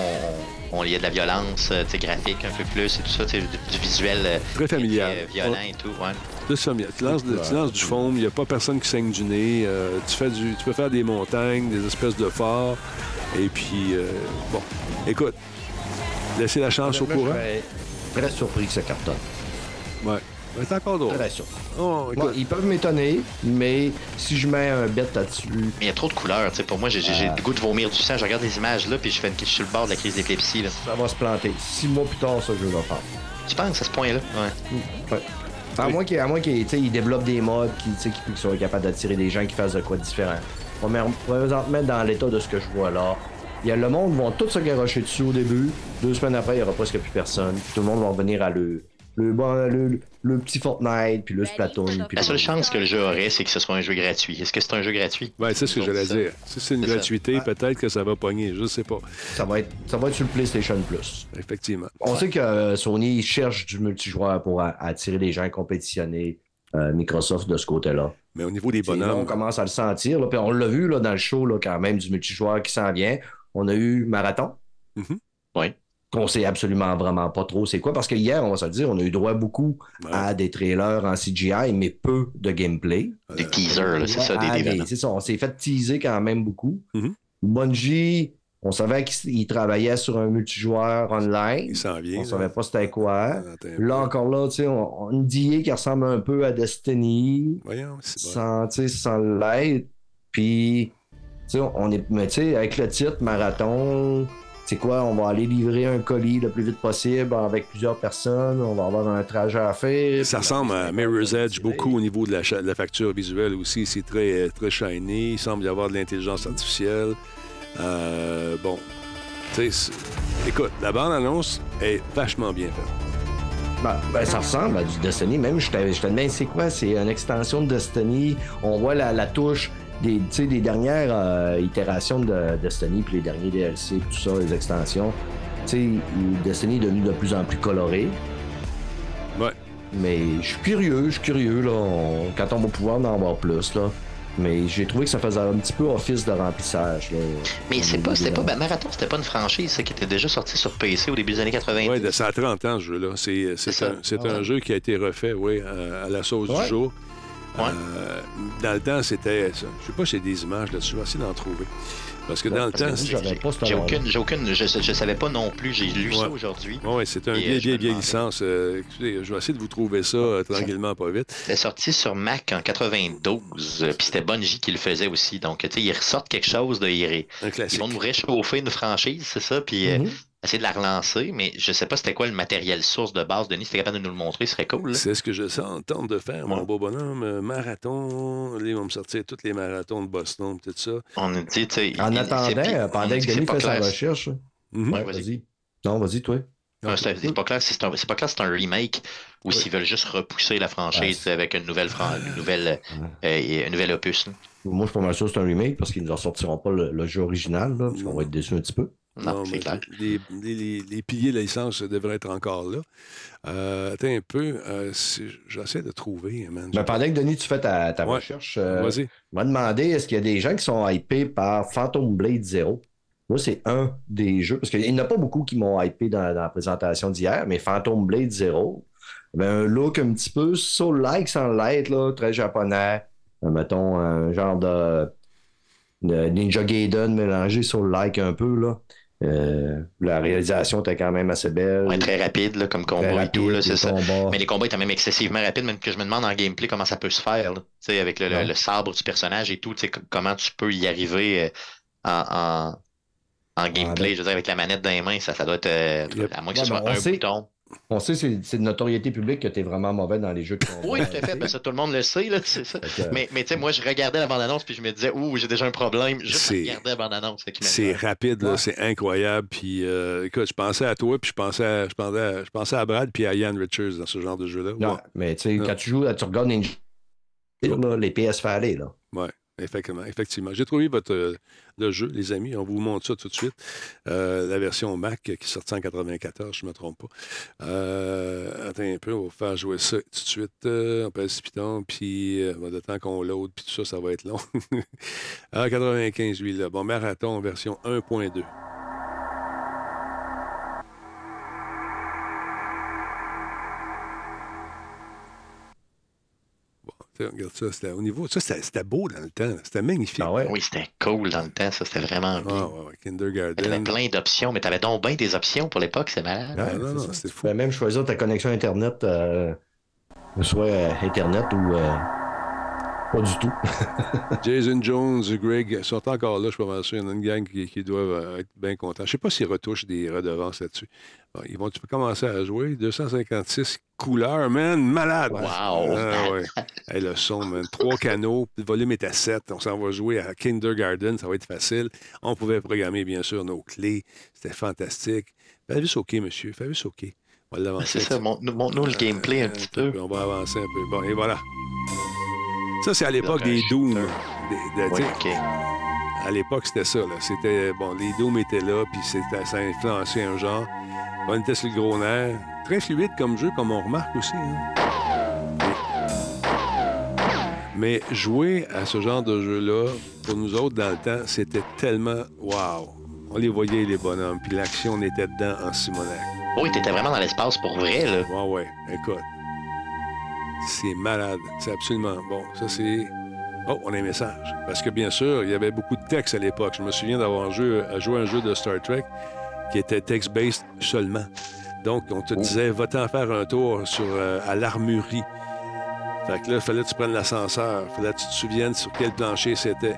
on, on, on y ait de la violence graphique un peu plus et tout ça, du, du visuel Très familial. très violent et tout. Ouais. Tu lances, de- tu lances du foam, il n'y a pas personne qui saigne du nez. euh, tu, fais du, tu peux faire des montagnes, des espèces de forts. Et puis, euh, bon, écoute, laissez la chance au courant. Très surpris que ça cartonne. Ouais. C'est encore drôle. Très surpris. Oh, ils peuvent m'étonner, mais si je mets un bet là-dessus, Mais il y a trop de couleurs, tu sais. Pour moi, j'ai Ah. le goût de vomir du sang. Je regarde les images là, puis je fais une, je suis sur le bord de la crise d'épilepsie. ça va se planter. Six mois plus tard, ça, je vais faire. Tu penses à ce point-là? Ouais. Ouais. À moins qu'il à moins qu'il, tu sais, il développe des modes qui, qui, qui soient capables d'attirer des gens qui fassent de quoi différent. Présentement, dans l'état de ce que je vois là, il y a le monde vont tous se garocher dessus au début. Deux semaines après, il n'y aura presque plus personne. Tout le monde va revenir à le, le, bon, le, le petit Fortnite, puis le Splatoon. Puis La le- seule chance que le jeu aurait, c'est que ce soit un jeu gratuit. Est-ce que c'est un jeu gratuit? ben, c'est ce que j'allais dire. Si c'est une gratuité, peut-être que ça va pogner. Je sais pas. ça, va être, ça va être sur le PlayStation Plus. Effectivement. On sait que euh, Sony cherche du multijoueur pour attirer des gens à compétitionner. euh, Microsoft de ce côté-là. Mais au niveau des là, on bonhommes, commence à le sentir. Là, puis on l'a vu là, dans le show, là, quand même, du multijoueur qui s'en vient. On a eu Marathon. Mhm. Oui. Qu'on sait absolument vraiment pas trop c'est quoi. Parce que hier, on va se le dire, on a eu droit beaucoup ouais, à des trailers en CGI, mais peu de gameplay. Des teasers, là, c'est ça, des Ah, des- des- c'est ça, on s'est fait teaser quand même beaucoup. Mhm. Bungie, on savait qu'il travaillait sur un multijoueur online. il s'en vient. On savait pas c'était quoi. Là encore là, tu sais, on, on DA qui ressemble un peu à Destiny, Voyons, c'est sans, sans l'être. Puis, tu sais, on est, mais tu sais, avec le titre Marathon, c'est quoi, on va aller livrer un colis le plus vite possible avec plusieurs personnes, on va avoir un trajet à faire. Ça ressemble à Mirror's Edge beaucoup au niveau de la, cha- de la facture visuelle aussi. C'est très, très shiny. Il semble y avoir de l'intelligence artificielle. Euh, bon, tu sais, c'est- écoute, la bande-annonce est vachement bien faite. Ben, ben, ça ressemble à du Destiny. Même, je te je te demande, c'est quoi? C'est une extension de Destiny. On voit la, la touche des, tu sais, des dernières euh, itérations de Destiny, puis les derniers DLC, tout ça, les extensions. Tu sais, Destiny est devenu de plus en plus coloré. Ouais. Mais je suis curieux, je suis curieux, là. On- quand on va pouvoir en avoir plus, là. Mais j'ai trouvé que ça faisait un petit peu office de remplissage, là. Mais c'est pas, c'était de- pas, ben, Marathon, c'était pas une franchise ça, qui était déjà sortie sur PC au début des années 80. Oui, ça a 30 ans, ce jeu-là. C'est, c'est, C'est un, c'est Ah un jeu qui a été refait, oui, à, à la sauce Ouais. du jour. Ouais. Euh, dans le temps, c'était. ça. Je sais pas si j'ai des images là-dessus. Je vais essayer d'en trouver. Parce que Ouais, dans le parce temps, c'est- J'ai aucune, j'ai aucune, je, je savais pas non plus. J'ai lu ça aujourd'hui. Ouais, c'est un vieille, euh, je vieille, vieille demandais. licence. Euh, écoutez, je vais essayer de vous trouver ça euh, tranquillement, pas vite. Elle est sortie sur Mac en 92, euh, puis c'était Bungie qui le faisait aussi. Donc, tu sais, ils ressortent quelque chose de. Ils, Un ils classique. vont nous réchauffer une franchise, c'est ça, puis euh, Mhm. Essayer de la relancer, mais je sais pas c'était quoi le matériel source de base. Denis, si t'es capable de nous le montrer, ce serait cool. C'est ce que je sens, tente de faire, mon beau bonhomme. Euh, Marathon. Là, ils vont me sortir tous les marathons de Boston, tout ça. On nous dit, tu sais. En il- attendant, c'est- puis on pendant que Denis fait sa clair. Mhm. recherche. Ouais, Ouais, vas-y. Non, vas-y, toi. Non, c'est pas clair, c'est un, c'est un remake ou s'ils veulent juste repousser la franchise Ouais. avec une nouvelle, fran- une nouvelle, euh, et un nouvel opus. là. Moi, je suis pas mal sûr que c'est un remake parce qu'ils ne ressortiront pas le, le jeu original. Là, parce qu'on va être déçus un petit peu. Non, Non, c'est mais clair. Les, les- les- les piliers de la licence devraient être encore là. Euh, attends un peu. euh, si- J'essaie de trouver, man. Mais pendant que Denis, tu fais ta, ta Ouais. recherche, euh, Vas-y. m'a demandé est-ce qu'il y a des gens qui sont hypés par Phantom Blade Zero? Moi, c'est un des jeux, parce qu'il n'y en a pas beaucoup qui m'ont hypé dans, dans la présentation d'hier, mais Phantom Blade Zero, ben, un look un petit peu soul-like sans l'être, là, très japonais. Euh, mettons, un genre de, de Ninja Gaiden mélangé soul-like un peu. Là. Euh, la réalisation était quand même assez belle. Ouais, très rapide, là, comme combat et tout, là, c'est ça. combats. Mais les combats étaient même excessivement rapides, même que je me demande en gameplay comment ça peut se faire, là. Avec le, le- Ouais. le sabre du personnage et tout, comment tu peux y arriver euh, en, en, en gameplay, je veux dire, avec la manette dans les mains, ça, ça doit être, euh, à moins que ce soit un sait- bouton. On sait, c'est c'est de notoriété publique que tu es vraiment mauvais dans les jeux de (laughs) combat. Oui, tout à fait, ben, ça, tout le monde le sait, là, ça. Que, Mais, mais tu sais, moi, je regardais la bande-annonce puis je me disais, ouh, j'ai déjà un problème. C'est- regarder la bande-annonce. C'est rapide, Ouais. c'est incroyable. Puis, euh, écoute, je pensais à toi, puis je pensais à, je pensais à, je pensais à Brad, puis à Ian Richards dans ce genre de jeu-là. Non, Ouais, mais tu sais, quand tu joues, tu regardes Ninja, là, les PS aller, là. Effectivement. effectivement. J'ai trouvé votre, euh, le jeu, les amis. On vous montre ça tout de suite. Euh, la version Mac qui est sortie en 94, je ne me trompe pas. Euh, attends un peu, on va faire jouer ça tout de suite. Euh, on pèse piton, puis le temps qu'on load, puis tout ça, ça va être long. (laughs) ah, 95, lui, là. Bon, marathon version 1.2. regarde ça, c'était au niveau. Ça, c'était beau dans le temps. C'était magnifique. Ah ouais? Oui, c'était cool dans le temps, ça, c'était vraiment bien. Ah, ouais, ouais, T'avais Kindergarten. plein d'options, mais t'avais donc bien des options pour l'époque, c'est malade. Ah, Ouais, non, c'est non, Tu fou. peux même choisir ta connexion Internet, euh, soit euh, Internet ou euh, pas du tout. (laughs) Jason Jones, Greg sont encore là, je suis pas mal sûr. Il y en a une gang qui, qui doivent être bien contents. Je sais pas s'ils retouchent des redevances là-dessus. Bon, ils vont tu peux commencer à jouer. 256 couleurs, man, malade. Wow! Ah, ouais. Hey, le son, man. Trois canaux, le volume est à 7. On s'en va jouer à Kindergarten, ça va être facile. On pouvait programmer, bien sûr, nos clés. C'était fantastique. Fais OK, monsieur. Fais OK. On va l'avancer. C'est ça, montre-nous le gameplay un petit peu. On va avancer un peu. Bon, et voilà. Ça, c'est à l'époque des Doom. Des- de- Oui, ok. à l'époque, c'était ça. Là. C'était, bon, les Doom étaient là, puis c'était, ça a influencé un genre. On était sur le gros nerf. Très fluide comme jeu, comme on remarque aussi. hein. Mais, jouer à ce genre de jeu-là, pour nous autres, dans le temps, c'était tellement wow. On les voyait, les bonhommes, puis l'action, on était dedans en Simonac. Oui, t'étais vraiment dans l'espace pour vrai, là. Ouais, ouais, écoute. C'est malade. C'est absolument bon. Ça, c'est. Oh, on a un message. Parce que, bien sûr, il y avait beaucoup de texte à l'époque. Je me souviens d'avoir joué, à un jeu de Star Trek qui était text-based seulement. Donc, on te disait, va-t'en faire un tour sur, euh, à l'armurerie. Fait que là, il fallait que tu prennes l'ascenseur. fallait que tu te souviennes sur quel plancher c'était.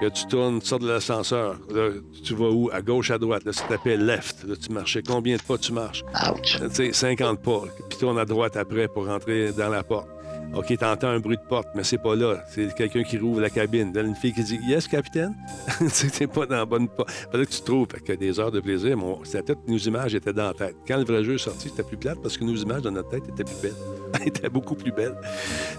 Que tu tournes, tu sors de l'ascenseur. Là, tu vas où? À gauche, à droite. Là, tu tapais left. Là, tu marchais. Combien de pas tu marches? Ouch! Tu sais, 50 pas, puis tourne à droite après pour rentrer dans la porte. OK, t'entends un bruit de porte, mais c'est pas là. C'est quelqu'un qui rouvre la cabine. Là, une fille qui dit Yes, capitaine? (laughs) Tu t'es pas dans la bonne porte. Fallait que tu trouves. Fait que des heures de plaisir, mon... tête, nos images étaient dans la tête. Quand le vrai jeu est sorti, c'était plus plate parce que nos images dans notre tête étaient plus belles. Elles (laughs) étaient beaucoup plus belles.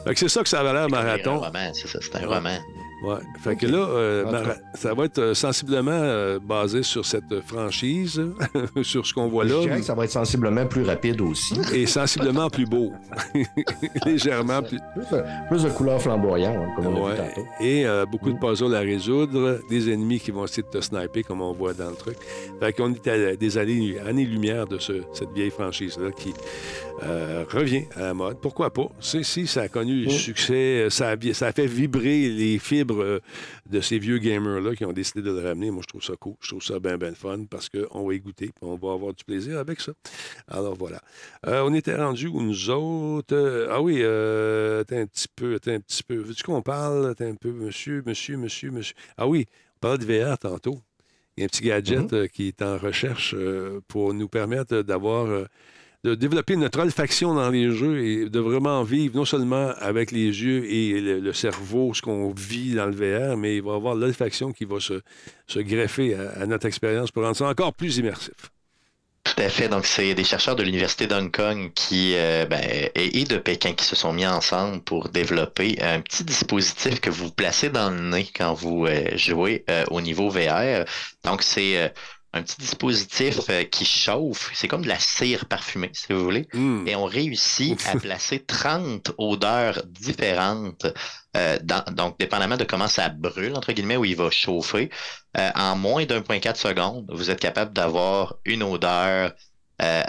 Fait que c'est ça que ça avait l'air, C'est un marathon. roman, c'est ça, c'est un roman. Ouais. Fait que là, euh, En tout mara- ça va être euh, sensiblement euh, basé sur cette franchise, (laughs) sur ce qu'on voit Je là. dirais que ça va être sensiblement plus rapide aussi. (laughs) et sensiblement plus beau. (laughs) Légèrement plus. Plus de, plus de couleurs flamboyantes, hein, comme on a Ouais. vu tantôt. Et euh, beaucoup de puzzles à résoudre, des ennemis qui vont essayer de te sniper, comme on voit dans le truc. Fait qu'on est à des années- années-lumière de ce- cette vieille franchise-là qui revient à la mode. Pourquoi pas? C'est, si ça a connu le succès, a, ça a fait vibrer les fibres euh, de ces vieux gamers-là qui ont décidé de le ramener. Moi, je trouve ça cool. Je trouve ça bien, bien fun parce qu'on va y goûter on va avoir du plaisir avec ça. Alors voilà. Euh, on était rendu où nous autres? Euh, ah oui, euh, attends un petit peu, attends un petit peu. Veux-tu qu'on parle? Attends un peu, monsieur, monsieur, monsieur, monsieur. Ah oui, on parlait de VR tantôt. Il y a un petit gadget euh, qui est en recherche pour nous permettre d'avoir. De développer notre olfaction dans les jeux et de vraiment vivre non seulement avec les yeux et le, cerveau, ce qu'on vit dans le VR, mais il va y avoir l'olfaction qui va se, greffer à, notre expérience pour rendre ça encore plus immersif. Tout à fait. Donc, c'est des chercheurs de l'Université d'Hong Kong qui, euh, ben, et, de Pékin qui se sont mis ensemble pour développer un petit dispositif que vous placez dans le nez quand vous euh, jouez euh, au niveau VR. Donc, c'est un petit dispositif euh, qui chauffe. C'est comme de la cire parfumée, si vous voulez. Hmm. Et on réussit à placer 30 odeurs différentes, euh, dans- donc dépendamment de comment ça brûle, entre guillemets, où il va chauffer. Euh, en moins d'1,4 secondes, vous êtes capable d'avoir une odeur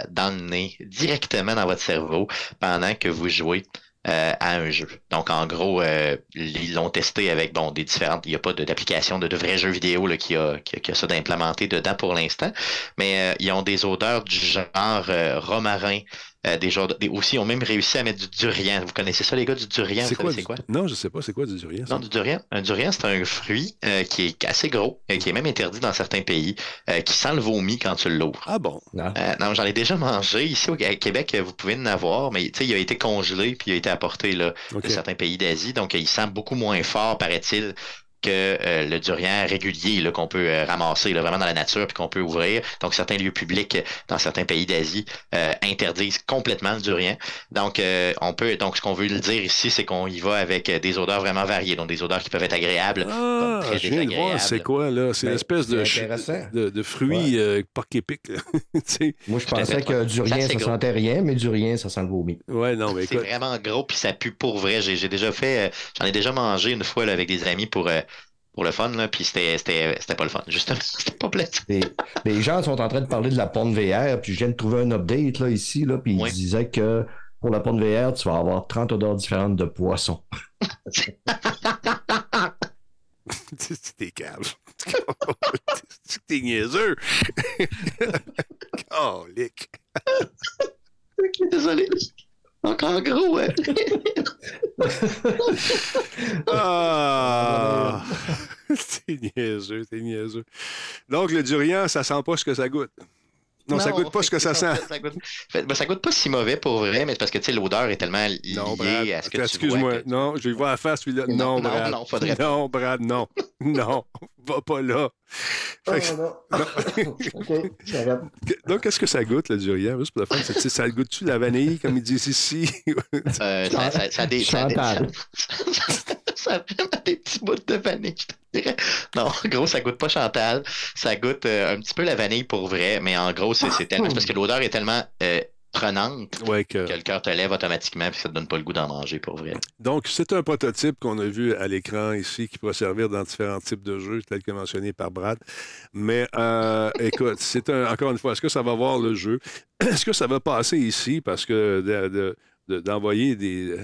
dans le nez, directement dans votre cerveau, pendant que vous jouez euh, à un jeu. Donc, en gros, euh, ils l'ont testé avec bon des différentes. Il n'y a pas d'application de, vrais jeux vidéo là, qui, a, qui, a, qui ça d'implémenté dedans pour l'instant, mais euh, ils ont des odeurs du genre euh, romarin. Euh, des genres de- des- aussi, ils ont même réussi à mettre du durian. Vous connaissez ça, les gars, du durian? C'est Vous quoi, Non, je sais pas. C'est quoi du durian? ça? Non, du durian. Un durian, c'est un fruit euh, qui est assez gros, euh, qui est même interdit dans certains pays, euh, qui sent le vomi quand tu l'ouvres. Ah bon? Ah. Euh, non, j'en ai déjà mangé. Ici au à Québec, vous pouvez en avoir, mais tu sais, il a été congelé puis il a été apporté là, de certains pays d'Asie. Donc, il sent beaucoup moins fort, paraît-il, que euh, le durian régulier là, qu'on peut euh, ramasser là, vraiment dans la nature puis qu'on peut ouvrir. Donc, certains lieux publics dans certains pays d'Asie euh, interdisent complètement le durian. Donc, euh, on peut. Donc, ce qu'on veut le dire ici, c'est qu'on y va avec des odeurs vraiment variées, donc des odeurs qui peuvent être agréables. Ah, très je viens de voir, désagréable. c'est quoi, là? C'est Ben, l'espèce de, c'est ch- intéressant. de, de fruits euh, (laughs) sais. Moi, je pensais fait, que ouais. du Ça, ça sentait rien, mais du rien, ça sent le vomi. ouais, non, mais C'est vraiment gros puis ça pue pour vrai. J'ai j'ai déjà fait, euh, j'en ai déjà mangé une fois là, avec des amis pour euh, pour le fun là, puis c'était c'était c'était pas le fun. Justement, (laughs) c'était pas plaisant. Et les gens sont en train de parler de la porte VR, puis je viens de trouver un update là, ici, là, puis Oui. il disait que pour la porte VR, tu vas avoir 30 odeurs différentes de poissons. (laughs) C'est des caves. C'est des niaiseux. Oh, lick. Ok, désolé. Donc en gros, ouais. (laughs) Ah! (laughs) c'est niaiseux, c'est niaiseux. Donc, le durian, ça sent pas ce que ça goûte. Non, ça goûte pas ce que ça sent. Ça goûte, fait- ben, ça goûte pas si mauvais pour vrai, mais c'est parce que tu sais, l'odeur est tellement liée Non, Brad, à ce que tu vois. excuse-moi. que- Non, je vais voir à face celui-là. Non, Non, non, Brad. non, faudrait. Non, Brad, non. (laughs) Non, va pas là. Que- (laughs) (laughs) j'arrête. que- donc, qu'est-ce que ça goûte, le durian? Juste pour la fin, c'est- ça goûte-tu la vanille, comme ils disent ici? Euh, ça, ça. Ça, des petits bouts de vanille, je te dirais. Non, en gros, ça goûte pas Chantal. Ça goûte euh, un petit peu la vanille pour vrai, mais en gros, c'est tellement. parce que l'odeur est tellement euh, prenante ouais, que... que le cœur te lève automatiquement puis ça te donne pas le goût d'en manger pour vrai. Donc, c'est un prototype qu'on a vu à l'écran ici qui pourra servir dans différents types de jeux, tel que mentionné par Brad. Mais euh, écoute, c'est un, encore une fois, est-ce que ça va voir le jeu? Est-ce que ça va passer ici? Parce que de- de- de- d'envoyer des,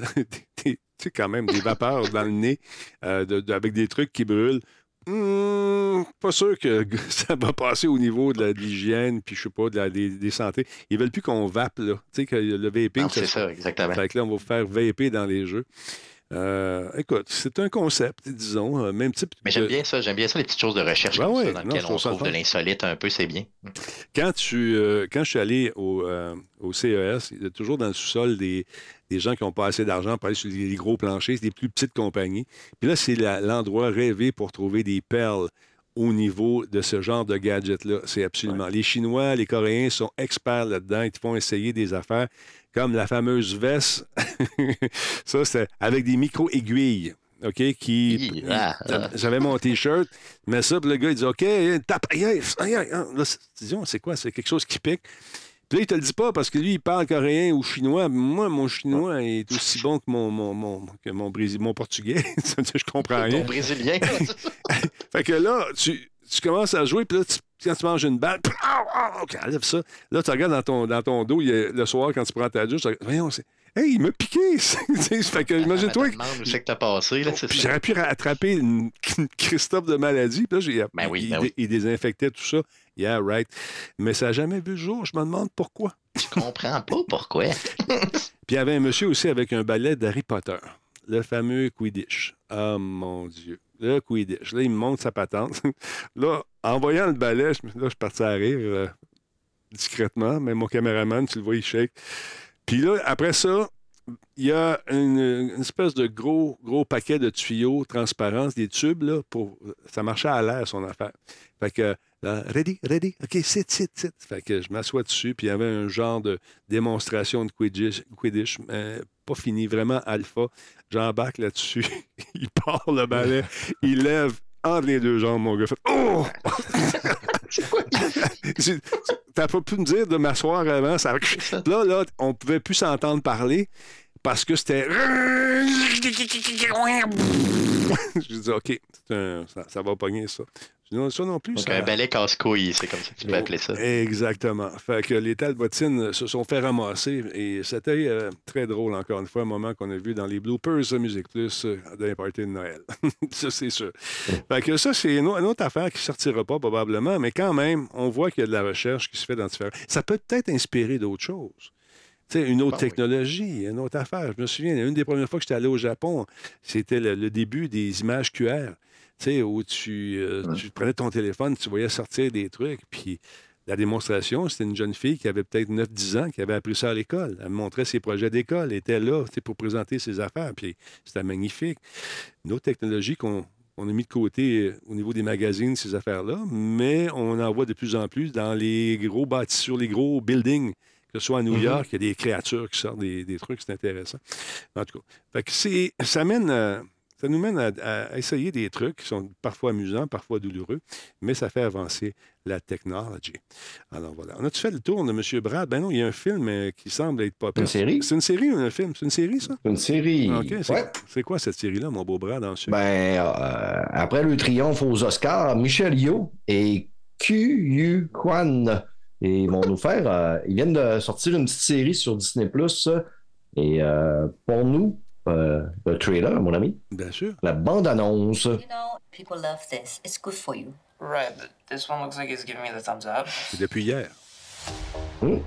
(laughs) sais, quand même des vapeurs dans le nez euh, de- de- avec des trucs qui brûlent. hmm, pas sûr que (laughs) ça va passer au niveau de l'hygiène, puis je sais pas, de la, des, des santé. Ils veulent plus qu'on vape, là. Tu sais, que le vaping, ça c'est ça, exactement. fait que là, on va vous faire vaper dans les jeux. Euh, écoute, c'est un concept, disons, euh, même type. Mais j'aime bien ça, j'aime bien ça, les petites choses de recherche Ben comme ouais, ça, dans non, lesquelles on trouve de l'insolite un peu, c'est bien. Quand, tu, euh, quand je suis allé au, euh, au CES, il y a toujours dans le sous-sol des, des gens qui n'ont pas assez d'argent pour aller sur les, gros planchers, c'est des plus petites compagnies. Puis là, c'est l'endroit rêvé pour trouver des perles au niveau de ce genre de gadget-là. C'est absolument. Les Chinois, les Coréens sont experts là-dedans. Ils te font essayer des affaires comme la fameuse veste. (laughs) ça, c'est avec des micro-aiguilles. OK, qui. Hi, ah, ah. J'avais mon T-shirt, mais ça, puis le gars, il dit OK, tape, aïe, aïe, aïe, aïe. Là, c'est- disons, c'est quoi? C'est quelque chose qui pique. Puis là, il te le dit pas parce que lui, il parle coréen ou chinois. Moi, mon chinois est aussi bon que mon, mon, mon, que mon, Brésil- mon portugais. (laughs) je comprends rien. Ton brésilien. (laughs) Fait que là, tu, tu commences à jouer, puis là, tu- quand tu manges une balle, enlève ça. Là, tu regardes dans ton, dans ton dos, il a- le soir, quand tu prends ta douche, tu regardes, voyons, c'est. Hey, il m'a piqué! (laughs) Fait que, imagine-toi, demande où c'est que t'as passé, là, c'est puis ça. j'aurais pu attraper une, Christophe de maladie. Puis là, j'ai- Ben oui, ben il- oui. il désinfectait tout ça. Yeah, right. Mais ça n'a jamais vu le jour. Je me demande pourquoi. Je comprends pas pourquoi. (laughs) Puis il y avait un monsieur aussi avec un balai d'Harry Potter. Le fameux Quidditch. Oh mon Dieu. Le Quidditch. Là, il me montre sa patente. (laughs) là, en voyant le balai, je, là, je suis parti à rire euh, discrètement. Mais mon caméraman, tu le vois, il shake. Puis là, après ça, il y a une, espèce de gros, gros paquet de tuyaux transparents, des tubes, là, pour. Ça marchait à l'air, son affaire. Fait que, là, ready, ready, OK, sit, sit, sit. Fait que je m'assois dessus, puis il y avait un genre de démonstration de Quidditch, Quidditch pas fini, vraiment alpha. J'embarque là-dessus. (laughs) il part le balai, il lève entre les deux jambes, mon gars. Fait, oh! (laughs) (laughs) Tu- T'as pas pu me dire de m'asseoir avant. Ça... Là, là, on pouvait plus s'entendre parler parce que c'était. (laughs) Je dis, OK, un- ça, ça va pogner ça. Non, ça non plus. Donc, ça- un balai casse-couille, c'est comme ça que tu peux appeler ça. Exactement. Fait que les Talbotines se sont fait ramasser et c'était euh, très drôle, encore une fois, un moment qu'on a vu dans les bloopers de Musique Plus euh, parties de Noël. (laughs) ça, c'est sûr. Fait que ça, c'est une, au- une autre affaire qui ne sortira pas probablement, mais quand même, on voit qu'il y a de la recherche qui se fait dans différents. Ça peut peut-être inspirer d'autres choses. Une autre oui. technologie, une autre affaire. Je me souviens, une des premières fois que j'étais allé au Japon, c'était le, le début des images QR. Sais, où tu, euh, tu prenais ton téléphone, tu voyais sortir des trucs, puis la démonstration, c'était une jeune fille qui avait peut-être 9-10 ans, qui avait appris ça à l'école. Elle me montrait ses projets d'école, elle était là pour présenter ses affaires, puis c'était magnifique. Une autre technologie qu'on on a mis de côté euh, au niveau des magazines, ces affaires-là, mais on en voit de plus en plus dans les gros bâtiments, sur les gros buildings, que ce soit à New Mhm. York, il y a des créatures qui sortent des, des trucs, c'est intéressant. En tout cas, fait que c'est, ça mène à- ça nous mène à, à essayer des trucs qui sont parfois amusants, parfois douloureux, mais ça fait avancer la technologie. Alors voilà. On a-tu fait le tour de M. Brad? Ben non, il y a un film euh, qui semble être pas Une pire. série? C'est une série ou un film? C'est une série, ça? Une série. OK. C'est, Ouais. c'est quoi cette série-là, mon beau Brad, ensuite? Ben, euh, après le triomphe aux Oscars, Michel Yeoh et Q Kwan et vont nous faire. euh, ils viennent de sortir une petite série sur Disney. Et euh, pour nous, euh, le trailer, mon ami, Bien sûr. la bande-annonce. You know, people love this. It's good for you. Right, this one looks like it's giving me the thumbs up. C'est depuis hier. Hmm.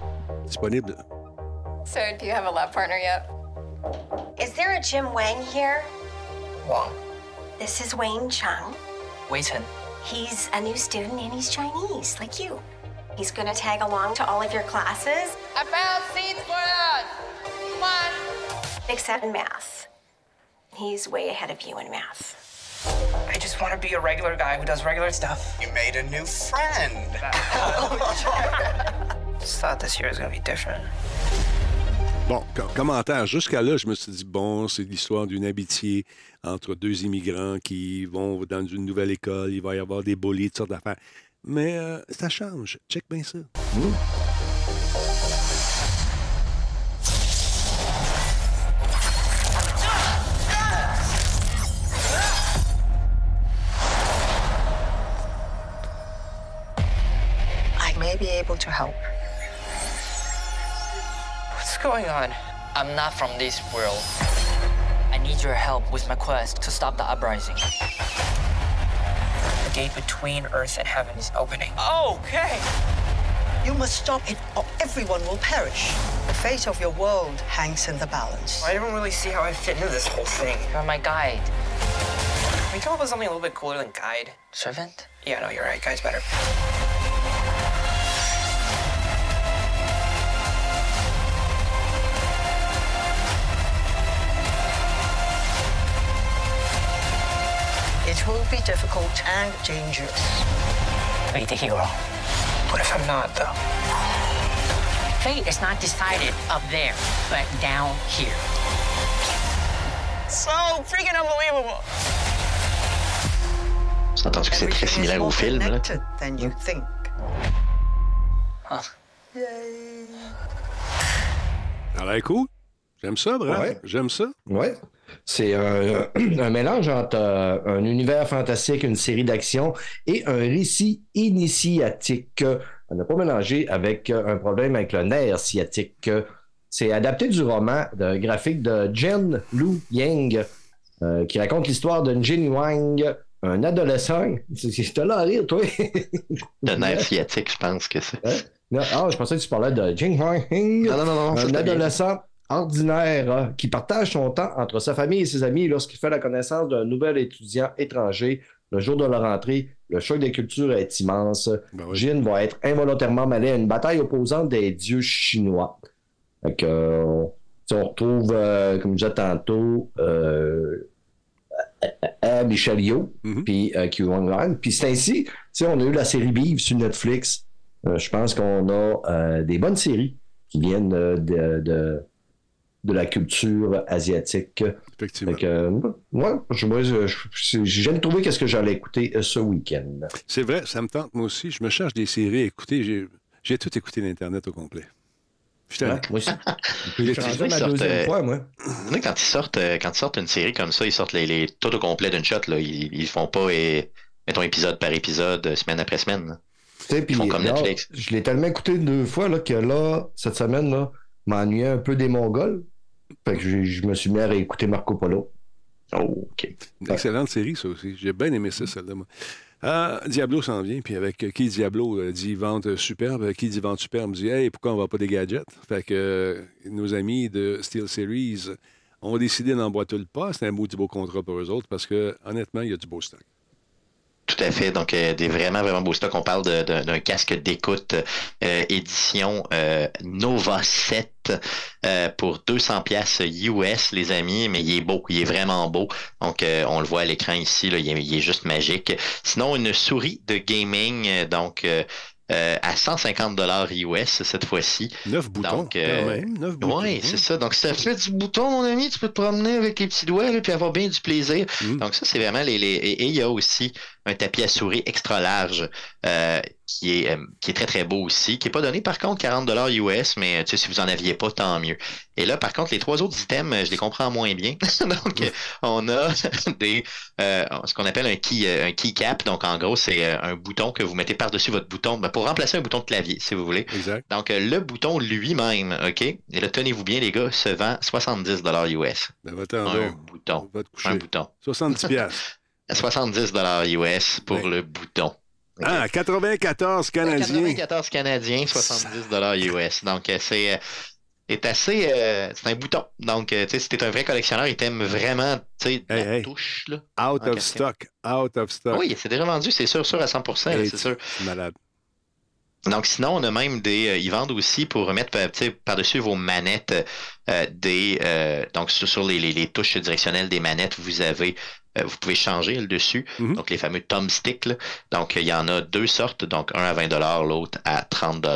Disponible. So, do you have a lab partner yet? Is there a Jim Wang here? Wang. This is Wayne Chung. Waiting. He's a new student and he's Chinese, like you. He's gonna tag along to all of your classes, I found seats for us! Come on! Except in math. He's way ahead of you in math. I just want to be a regular guy who does regular stuff. You made a new friend. (laughs) Just thought this year was gonna be different. Bon, com- commentaire. Jusqu'à là, je me suis dit, bon, c'est l'histoire d'une amitié entre deux immigrants qui vont dans une nouvelle école, il va y avoir des bullies, toutes sortes d'affaires. Mais euh, ça change. Check bien ça. I be able to help. What's going on? I'm not from this world. I need your help with my quest to stop the uprising. The gate between Earth and Heaven is opening. Okay. You must stop it, or everyone will perish. The fate of your world hangs in the balance. I don't really see how I fit into this whole thing. You're my guide. Can we come up with something a little bit cooler than guide? Servant? Yeah, no, you're right. Guide's better. It will be difficult and dangerous. Be the hero. What if I'm not, though? Fate is not decided up there, but down here. So freaking unbelievable. J'ai entendu que c'est très Everything is similaire au more film. Là. connected than you think. Huh. Yay. Ça a l'air cool. J'aime ça, Brad. Ouais. J'aime ça. Ouais. C'est un, un mélange entre euh, un univers fantastique, une série d'action et un récit initiatique. On n'a pas mélangé avec euh, un problème avec le nerf sciatique. C'est adapté du roman de graphique de Jen Lu Yang, euh, qui raconte l'histoire de Jin Wang, un adolescent. C'était là à rire, toi. (laughs) De nerf sciatique, je pense que c'est. Hein? Non, ah, je pensais que tu parlais de Jin Wang. Non, non, non, non. Un adolescent ordinaire euh, qui partage son temps entre sa famille et ses amis lorsqu'il fait la connaissance d'un nouvel étudiant étranger. Le jour de la rentrée, le choc des cultures est immense. Ben oui. Jin va être involontairement mêlé à une bataille opposante des dieux chinois. Que, euh, Si on retrouve, euh, comme je disais tantôt, euh, à Michel Yeoh, puis euh, Q Online. Puis c'est ainsi, on a eu la série Vive sur Netflix. Euh, je pense qu'on a euh, des bonnes séries qui viennent euh, de, de, de la culture asiatique. Effectivement. Euh, moi, je, je- j'ai jamais trouvé qu'est-ce que j'allais écouter euh, ce week-end. C'est vrai, ça me tente, moi aussi. Je me cherche des séries à écouter. J'ai, tout écouté l'Internet au complet. Allé. moi aussi. (laughs) Ils euh, fois, moi. Vous savez, quand ils sortent, euh, quand ils sortent une série comme ça, ils sortent les, les tout au complet d'une shot. Là. Ils, ils font pas, et, mettons, épisode par épisode, semaine après semaine. puis font comme là, Netflix. Je l'ai tellement écouté deux fois là, que là, cette semaine, là, m'ennuyait un peu des Mongols. Fait que je, me suis mis à réécouter Marco Polo. Oh, OK. Excellente série, ça aussi. J'ai bien aimé ça, celle-là, moi. Ah, Diablo s'en vient, puis avec euh, qui Diablo euh, dit vente superbe, qui dit vente superbe dit Hey, pourquoi on va pas des gadgets? Fait que euh, nos amis de Steel Series ont décidé d'emboîter le pas. C'est un beau, du beau contrat pour eux autres parce que, honnêtement, il y a du beau stock. Tout à fait. Donc, euh, des vraiment, vraiment beaux stocks. On parle d'un casque d'écoute euh, édition euh, Nova 7 euh, pour 200 pièces US, les amis. Mais il est beau, il est vraiment beau. Donc, on le voit à l'écran ici, là, il, est, il est juste magique. Sinon, une souris de gaming, donc euh, à 150 dollars US cette fois-ci. Neuf boutons, Donc, euh, quand même. Neuf boutons. Oui, c'est ça. Donc, si ça fait du bouton, mon ami, tu peux te promener avec les petits doigts et puis avoir bien du plaisir. Mm. Donc, ça, c'est vraiment les. les... Et il y a aussi un tapis à souris extra large euh, qui, est, euh, qui est très, très beau aussi, qui n'est pas donné par contre 40 US, mais tu sais, si vous en aviez pas, tant mieux. Et là, par contre, les trois autres items, euh, je les comprends moins bien. (laughs) donc, on a (laughs) des euh, ce qu'on appelle un key, un keycap. Donc, en gros, c'est un bouton que vous mettez par-dessus votre bouton ben, pour remplacer un bouton de clavier, si vous voulez. Exact. Donc, le bouton lui-même, OK? Et là, tenez-vous bien, les gars, se vend 70 US. Ben, Un donc. bouton. Un bouton. 70 piastres. 70 US pour Ouais. le bouton. Ah, 94 Canadiens. 94 Canadiens, 70 US. (laughs) Donc, euh, c'est euh, est assez. euh, c'est un bouton. Donc, tu sais, si t'es un vrai collectionneur, il t'aime vraiment, tu sais, la Hey, touche, là. Out of stock. Out of stock. Oui, c'est déjà vendu, c'est sûr, sûr à 100%, là, Hey, c'est sûr. malade. Donc, sinon, on a même des. euh, ils vendent aussi pour mettre par-dessus vos manettes euh, des. donc, sur, sur les, les- les touches directionnelles des manettes, vous avez. Euh, vous pouvez changer le dessus. Mhm. Donc, les fameux thumbsticks. là. Donc, il y en a deux sortes. Donc, un à 20 l'autre à 30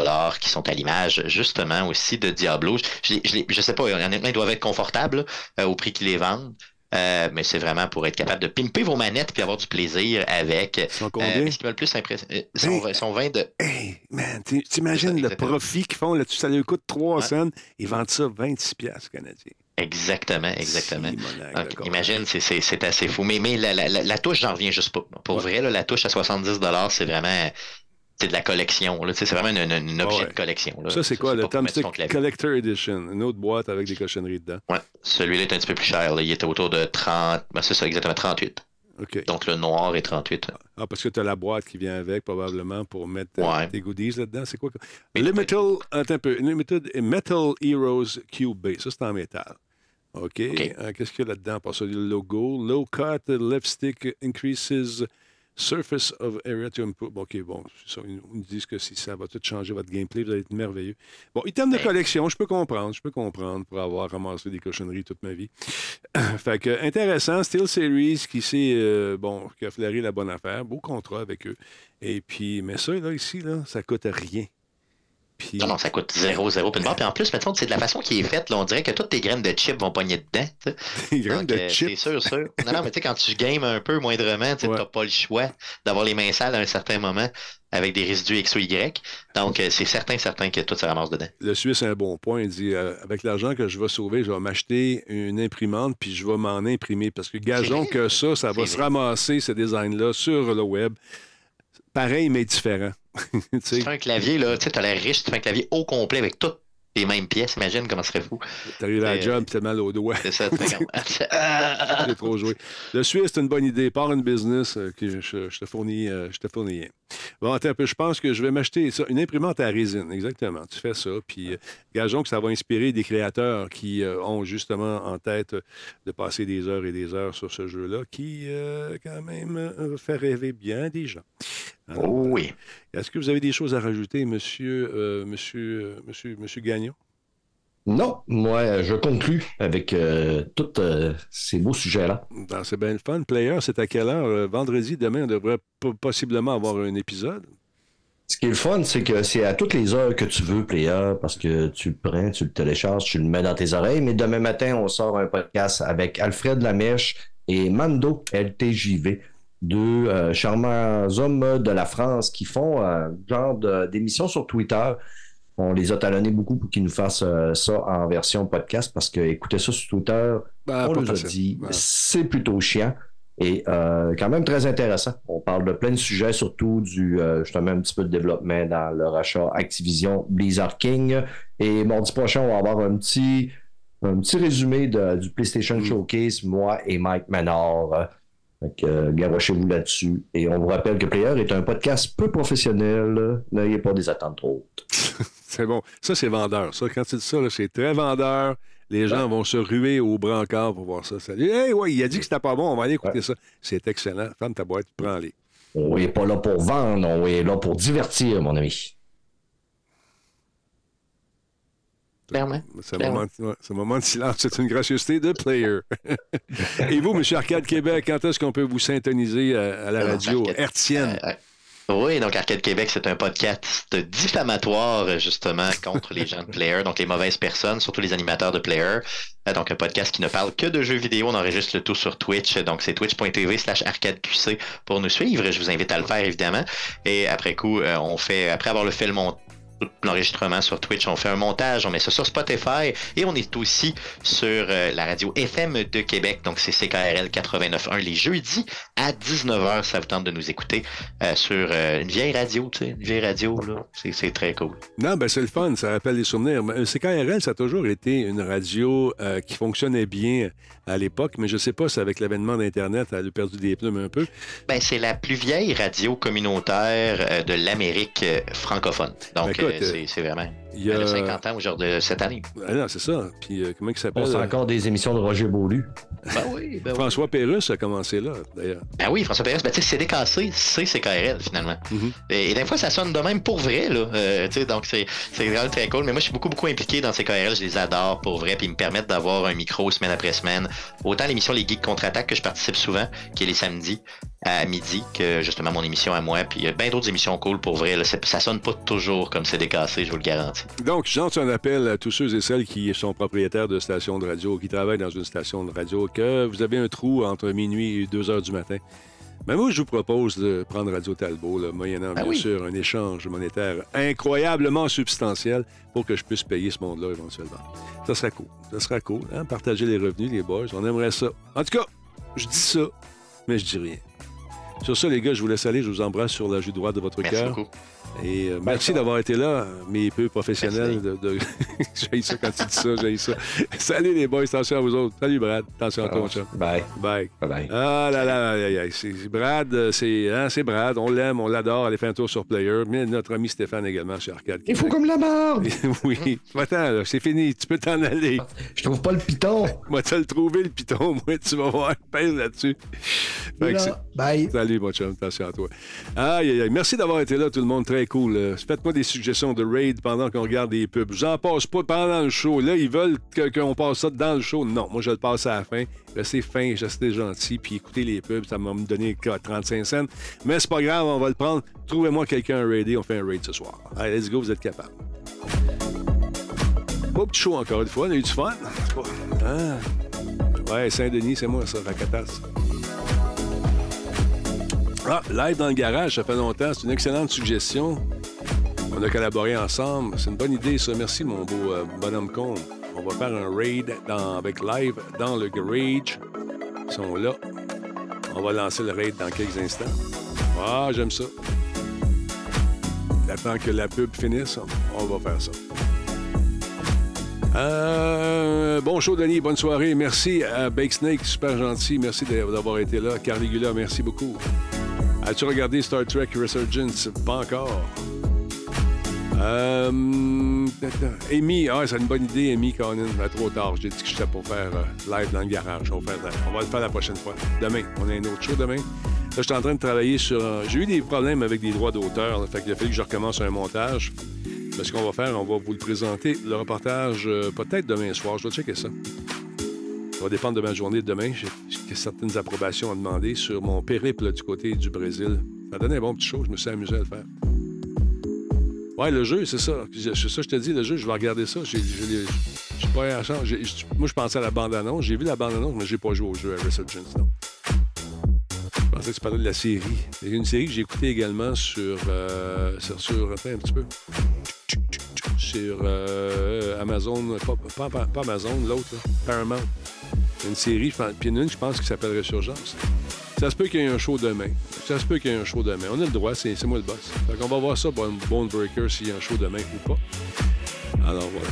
qui sont à l'image, justement, aussi de Diablo. Je, je, je sais pas, honnêtement, ils doivent être confortables euh, au prix qu'ils les vendent. Euh, mais c'est vraiment pour être capable de pimper vos manettes puis avoir du plaisir avec. Ils sont combien? mais ce qui m'a le plus impressionné, ils sont, sont 20 de. Hey, man, tu- t'imagines le profit qu'ils font là-dessus? Ça leur coûte 3 Ouais. cents. Ils vendent ça 26 piastres canadiens. Exactement, exactement. Donc, imagine, c'est- assez fou. Mais, mais la, la, la, la touche, j'en reviens juste pas. Pour Ouais. vrai, là, la touche à 70 c'est vraiment c'est de la collection. C'est vraiment un, un- un objet Ouais. de collection. là. Ça, c'est quoi? Le Thumbstick. Collector Edition? Une autre boîte avec des cochonneries dedans? Ouais. Celui-là est un petit peu plus cher. là. Il était autour de 30. ben, c'est ça, exactement 38. OK. Donc le noir est 38. Ah, parce que tu as la boîte qui vient avec, probablement, pour mettre euh, Ouais. tes goodies là-dedans. C'est quoi? Limited, attends un peu. Limited Metal Heroes Cube Base. Ça, c'est en métal. OK. Euh, Qu'est-ce qu'il y a là-dedans? Pour ça, le logo. Low cut left stick increases surface of area to improve. OK, bon, ça, ils nous disent que si ça va tout changer votre gameplay, vous allez être merveilleux. Bon, item de Ben. collection, je peux comprendre. Je peux comprendre pour avoir ramassé des cochonneries toute ma vie. (coughs) fait que, intéressant. Steel Series qui s'est, euh, bon, qui a flairé la bonne affaire. Beau contrat avec eux. Et puis, mais ça, là, ici, là, ça coûte rien. Puis, Non, non, ça coûte 0, 0 puis une barre. Puis en plus, mettons, c'est de la façon qui est faite. Là, on dirait que toutes tes graines de chips vont pogner dedans. tu sais. (laughs) des graines Donc, de euh, chips. C'est sûr, sûr. Non, non, mais tu sais, quand tu games un peu moindrement, tu Ouais. n'as pas le choix d'avoir les mains sales à un certain moment avec des résidus X ou Y. Donc, euh, c'est certain, certain que tout se ramasse dedans. Le Suisse a un bon point. Il dit euh, avec l'argent que je vais sauver, je vais m'acheter une imprimante puis je vais m'en imprimer. Parce que gageons que ça, ça va se ramasser, ce design-là, sur le web. Pareil, mais différent. (laughs) Tu fais un clavier, là, tu sais, as l'air riche, tu fais un clavier au complet avec toutes les mêmes pièces. Imagine comment ce serait fou. T'arrives à la c'est- job, t'as mal au doigt. C'est ça, fais comme. (laughs) Ah! J'ai trop joué. Le Suisse, c'est une bonne idée. Pars une business, euh, que je, te fournis, euh, je te fournis rien. Bon, attends un peu. Je pense que je vais m'acheter ça, une imprimante à résine. Exactement. Tu fais ça. Puis, euh, gageons que ça va inspirer des créateurs qui euh, ont justement en tête de passer des heures et des heures sur ce jeu-là, qui, euh, quand même, euh, fait rêver bien des gens. Alors, Oh oui. Est-ce que vous avez des choses à rajouter, monsieur, euh, monsieur, euh, monsieur, monsieur Gagnon? Non, moi, je conclus avec euh, tous euh, ces beaux sujets-là. Ben, c'est bien le fun. Player, c'est à quelle heure? Euh, vendredi, demain, on devrait possiblement avoir un épisode. Ce qui est le fun, c'est que c'est à toutes les heures que tu veux, Player, parce que tu le prends, tu le télécharges, tu le mets dans tes oreilles. Mais demain matin, on sort un podcast avec Alfred Lamèche et Mando LTJV, deux euh, charmants hommes de la France qui font un genre de- d'émission sur Twitter. On les a talonnés beaucoup pour qu'ils nous fassent euh, ça en version podcast parce que écouter ça sur Twitter, Ben, on nous a dit, c'est plutôt chiant et euh, quand même très intéressant. On parle de plein de sujets, surtout du euh, justement un petit peu de développement dans le rachat Activision Blizzard King. Et mardi prochain, on va avoir un petit, un petit résumé de- du PlayStation Mm. Showcase, moi et Mike Menard. Que, euh, garochez-vous là-dessus. Et on vous rappelle que Player est un podcast peu professionnel. N'ayez pas des attentes trop hautes. (laughs) C'est bon. Ça, c'est vendeur. Ça, quand tu dis ça, c'est très vendeur. Les gens vont se ruer au brancard pour voir ça. Hey, ouais, il a dit que c'était pas bon. On va aller écouter ça. C'est excellent. Ferme ta boîte, prends-les. On n'est pas là pour vendre, on est là pour divertir, mon ami. Clairement. C'est un, Clairement. moment, ouais, de silence. C'est une gracieuseté de player. (laughs) Et vous, M. Arcade Québec, quand est-ce qu'on peut vous syntoniser à, à la radio Arcade- hertzienne? Euh, oui, donc Arcade Québec, c'est un podcast diffamatoire, euh, justement, contre les gens de Player, donc les mauvaises personnes, surtout les animateurs de Player. Euh, Donc, un podcast qui ne parle que de jeux vidéo. On enregistre le tout sur Twitch. Donc, c'est twitch.tv slash arcadeqc pour nous suivre. Je vous invite à le faire, évidemment. Et après coup, euh, on fait, après avoir le fait le montage, l'enregistrement sur Twitch, on fait un montage, on met ça sur Spotify et on est aussi sur euh, la radio FM de Québec, donc c'est CKRL 89.1 les jeudis à 19h, ça vous tente de nous écouter euh, sur euh, une vieille radio, tu sais, une vieille radio, là, c'est, très cool. Non, ben c'est le fun, ça rappelle les souvenirs. Mais CKRL, ça a toujours été une radio qui fonctionnait bien à l'époque, mais je sais pas si avec l'avènement d'Internet, elle a perdu des plumes un peu. Ben, c'est la plus vieille radio communautaire de l'Amérique francophone. Donc, Ben, écoute, euh, c'est, c'est vraiment Il y a... elle a 50 ans aujourd'hui, cette année. Ah non, c'est ça. Puis euh, comment il s'appelle? On sait encore des émissions de Roger Beaulieu. Ben oui, ben oui. François Pérusse a commencé là, d'ailleurs. Ben oui, François Pérez, ben, tu sais, c'est décassé, c'est CKRL finalement. Mhm. et, et des fois, ça sonne de même pour vrai, là. Euh, tu sais, donc, c'est c'est vraiment très cool. Mais moi, je suis beaucoup, beaucoup impliqué dans CKRL. Je les adore pour vrai. Puis ils me permettent d'avoir un micro semaine après semaine. Autant l'émission Les Geeks Contre-Attaque que je participe souvent, qui est les samedis à midi, que justement mon émission à moi. Puis il y a bien d'autres émissions cool pour vrai. Là. Ça sonne pas toujours comme c'est décassé, je vous le garantis. Donc, je lance un appel à tous ceux et celles qui sont propriétaires de stations de radio, qui travaillent dans une station de radio, que vous avez un trou entre minuit et 2 heures du matin. Mais moi, je vous propose de prendre Radio Talbot, là, moyennant Ah bien oui. sûr un échange monétaire incroyablement substantiel pour que je puisse payer ce monde-là éventuellement. Ça serait cool. Ça serait cool, hein? Partager les revenus, les boys. On aimerait ça. En tout cas, je dis ça, mais je dis rien. Sur ça, les gars, je vous laisse aller. Je vous embrasse sur la joue droite de votre Merci cœur. Et euh, merci d'avoir été là, mes peu professionnels. De, de... (laughs) j'ai ça quand tu dis ça, j'ai ça. (laughs) Salut les boys, attention à vous autres. Salut Brad, attention à toi, mon chum. Bye. Bye. Bye bye. Ah là là, aïe, aïe, aïe. C'est Brad, euh, c'est hein, c'est Brad, on l'aime, on l'adore, allez faire un tour sur Player, mais notre ami Stéphane également chez Arcade. Il faut comme la marde. (laughs) oui, attends, là, c'est fini, tu peux t'en aller. Je trouve pas le piton. Moi, tu as le trouvé, le piton, moi, tu vas voir, pèse là-dessus. Là, Bye. Salut, mon chum, attention à toi. Aïe, aïe, aïe. Merci d'avoir été là, tout le monde, très cool. Euh, Faites-moi des suggestions de raid pendant qu'on regarde des pubs. J'en passe pas pendant le show. Là, ils veulent qu'on passe ça dans le show. Non, moi, je le passe à la fin. Restez fin, restez gentil, puis écoutez les pubs. Ça m'a donné quoi, 35 cents. Mais c'est pas grave, on va le prendre. Trouvez-moi quelqu'un à raider, on fait un raid ce soir. Allez, let's go, vous êtes capable. Beau petit show encore une fois, on a eu du fun. Hein? Ouais, Saint-Denis, c'est moi ça, Racatas. Ah, live dans le garage, ça fait longtemps. C'est une excellente suggestion. On a collaboré ensemble. C'est une bonne idée, ça. Merci, mon beau euh, bonhomme con. On va faire un raid avec live dans le garage. Ils sont là. On va lancer le raid dans quelques instants. Ah, j'aime ça. J'attends que la pub finisse. On va faire ça. Euh, bon Denis. Bonne soirée. Merci à Bake Snake, super gentil. Merci d'avoir été là. Carligula, merci beaucoup. As-tu regardé Star Trek Resurgence? Pas encore. Euh, Amy, ah, c'est une bonne idée, Amy Conan. Mais trop tard. J'ai dit que j'étais pour faire euh, live dans le garage. On va, le faire la prochaine fois. Demain. On a un autre show demain. Là, je suis en train de travailler sur. un- J'ai eu des problèmes avec des droits d'auteur. Fait qu'il a fallu que je recommence un montage. Ce qu'on va faire, on va vous le présenter, le reportage, euh, peut-être demain soir. Je dois checker ça. Ça va dépendre de ma journée de demain. J'ai certaines approbations à demander sur mon périple du côté du Brésil. Ça donné un bon petit show. Je me suis amusé à le faire. Ouais, le jeu, c'est ça. C'est ça, je te dis, le jeu, je vais regarder ça. J'ai pas eu la chance. Moi, je pensais à la bande-annonce. J'ai vu la bande-annonce, mais j'ai pas joué au jeu à Resurgence. Je pensais que tu parlais de la série. Il y a une série que j'ai écoutée également sur, euh, sur, un petit peu. Sur euh, Amazon. Pas, Amazon, l'autre, Paramount. Une série, puis une, je pense, qui s'appelle Resurgence. Ça se peut qu'il y ait un show demain. Ça se peut qu'il y ait un show demain. On a le droit, c'est moi le boss. Fait qu'on va voir ça, Bone Bone Breaker, s'il y a un show demain ou pas. Alors voilà.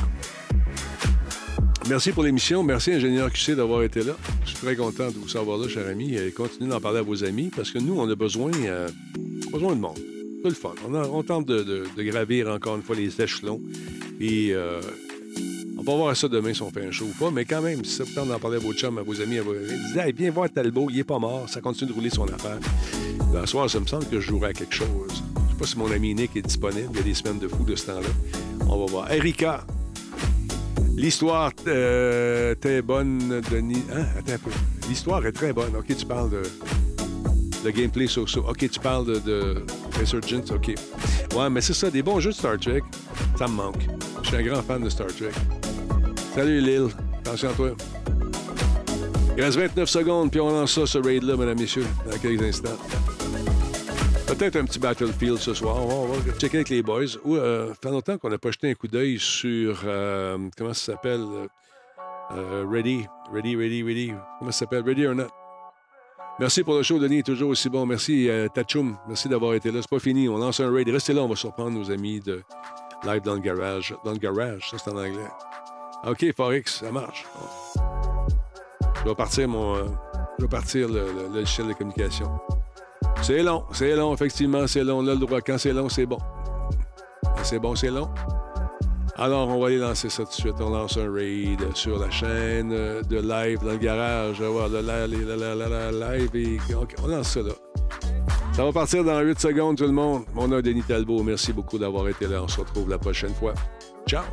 Merci pour l'émission. Merci, ingénieur QC, d'avoir été là. Je suis très content de vous savoir là, cher ami. Et continuez d'en parler à vos amis parce que nous, on a besoin, euh, besoin de monde. Le fun. On, tente de, gravir encore une fois les échelons. Et euh, on va voir ça demain si on fait un show ou pas. Mais quand même, si ça vous tente d'en parler à vos chums, à vos amis, à vos... Hey, viens voir Talbot, il est pas mort. Ça continue de rouler son affaire. Le soir, ça me semble que je jouerai à quelque chose. Je sais pas si mon ami Nick est disponible. Il y a des semaines de fou de ce temps-là. On va voir. Erika, L'histoire euh, bonne, Denis? Hein? Attends un peu. L'histoire est très bonne. OK, tu parles de. Le gameplay so-so. OK, tu parles de, de Resurgence. OK. Ouais, mais c'est ça, des bons jeux de Star Trek, ça me manque. Je suis un grand fan de Star Trek. Salut, Lille. Attention à toi. Il reste 29 secondes, puis on lance ça, ce raid-là, mesdames, messieurs, dans quelques instants. Peut-être un petit Battlefield ce soir. On va, on va checker avec les boys. Ou, euh, fait longtemps qu'on n'a pas jeté un coup d'œil sur. euh, comment ça s'appelle euh, euh, Ready. Ready, ready, ready. Comment ça s'appelle Ready or not? Merci pour le show, Denis. Toujours aussi bon. Merci, euh. Merci d'avoir été là. C'est pas fini. On lance un raid. Restez là. On va surprendre nos amis de Live dans le garage. Dans le garage, ça, c'est en anglais. OK, Forex, ça marche. Je vais partir mon. euh, je vais partir le, le- le logiciel de communication. C'est long, c'est long, effectivement, c'est long. Là, le droit, quand c'est long, c'est bon. C'est bon, c'est long. Alors, on va aller lancer ça tout de suite. On lance un raid sur la chaîne de live dans le garage. On lance ça là. Ça va partir dans 8 secondes, tout le monde. Mon nom Denis Talbot. Merci beaucoup d'avoir été là. On se retrouve la prochaine fois. Ciao!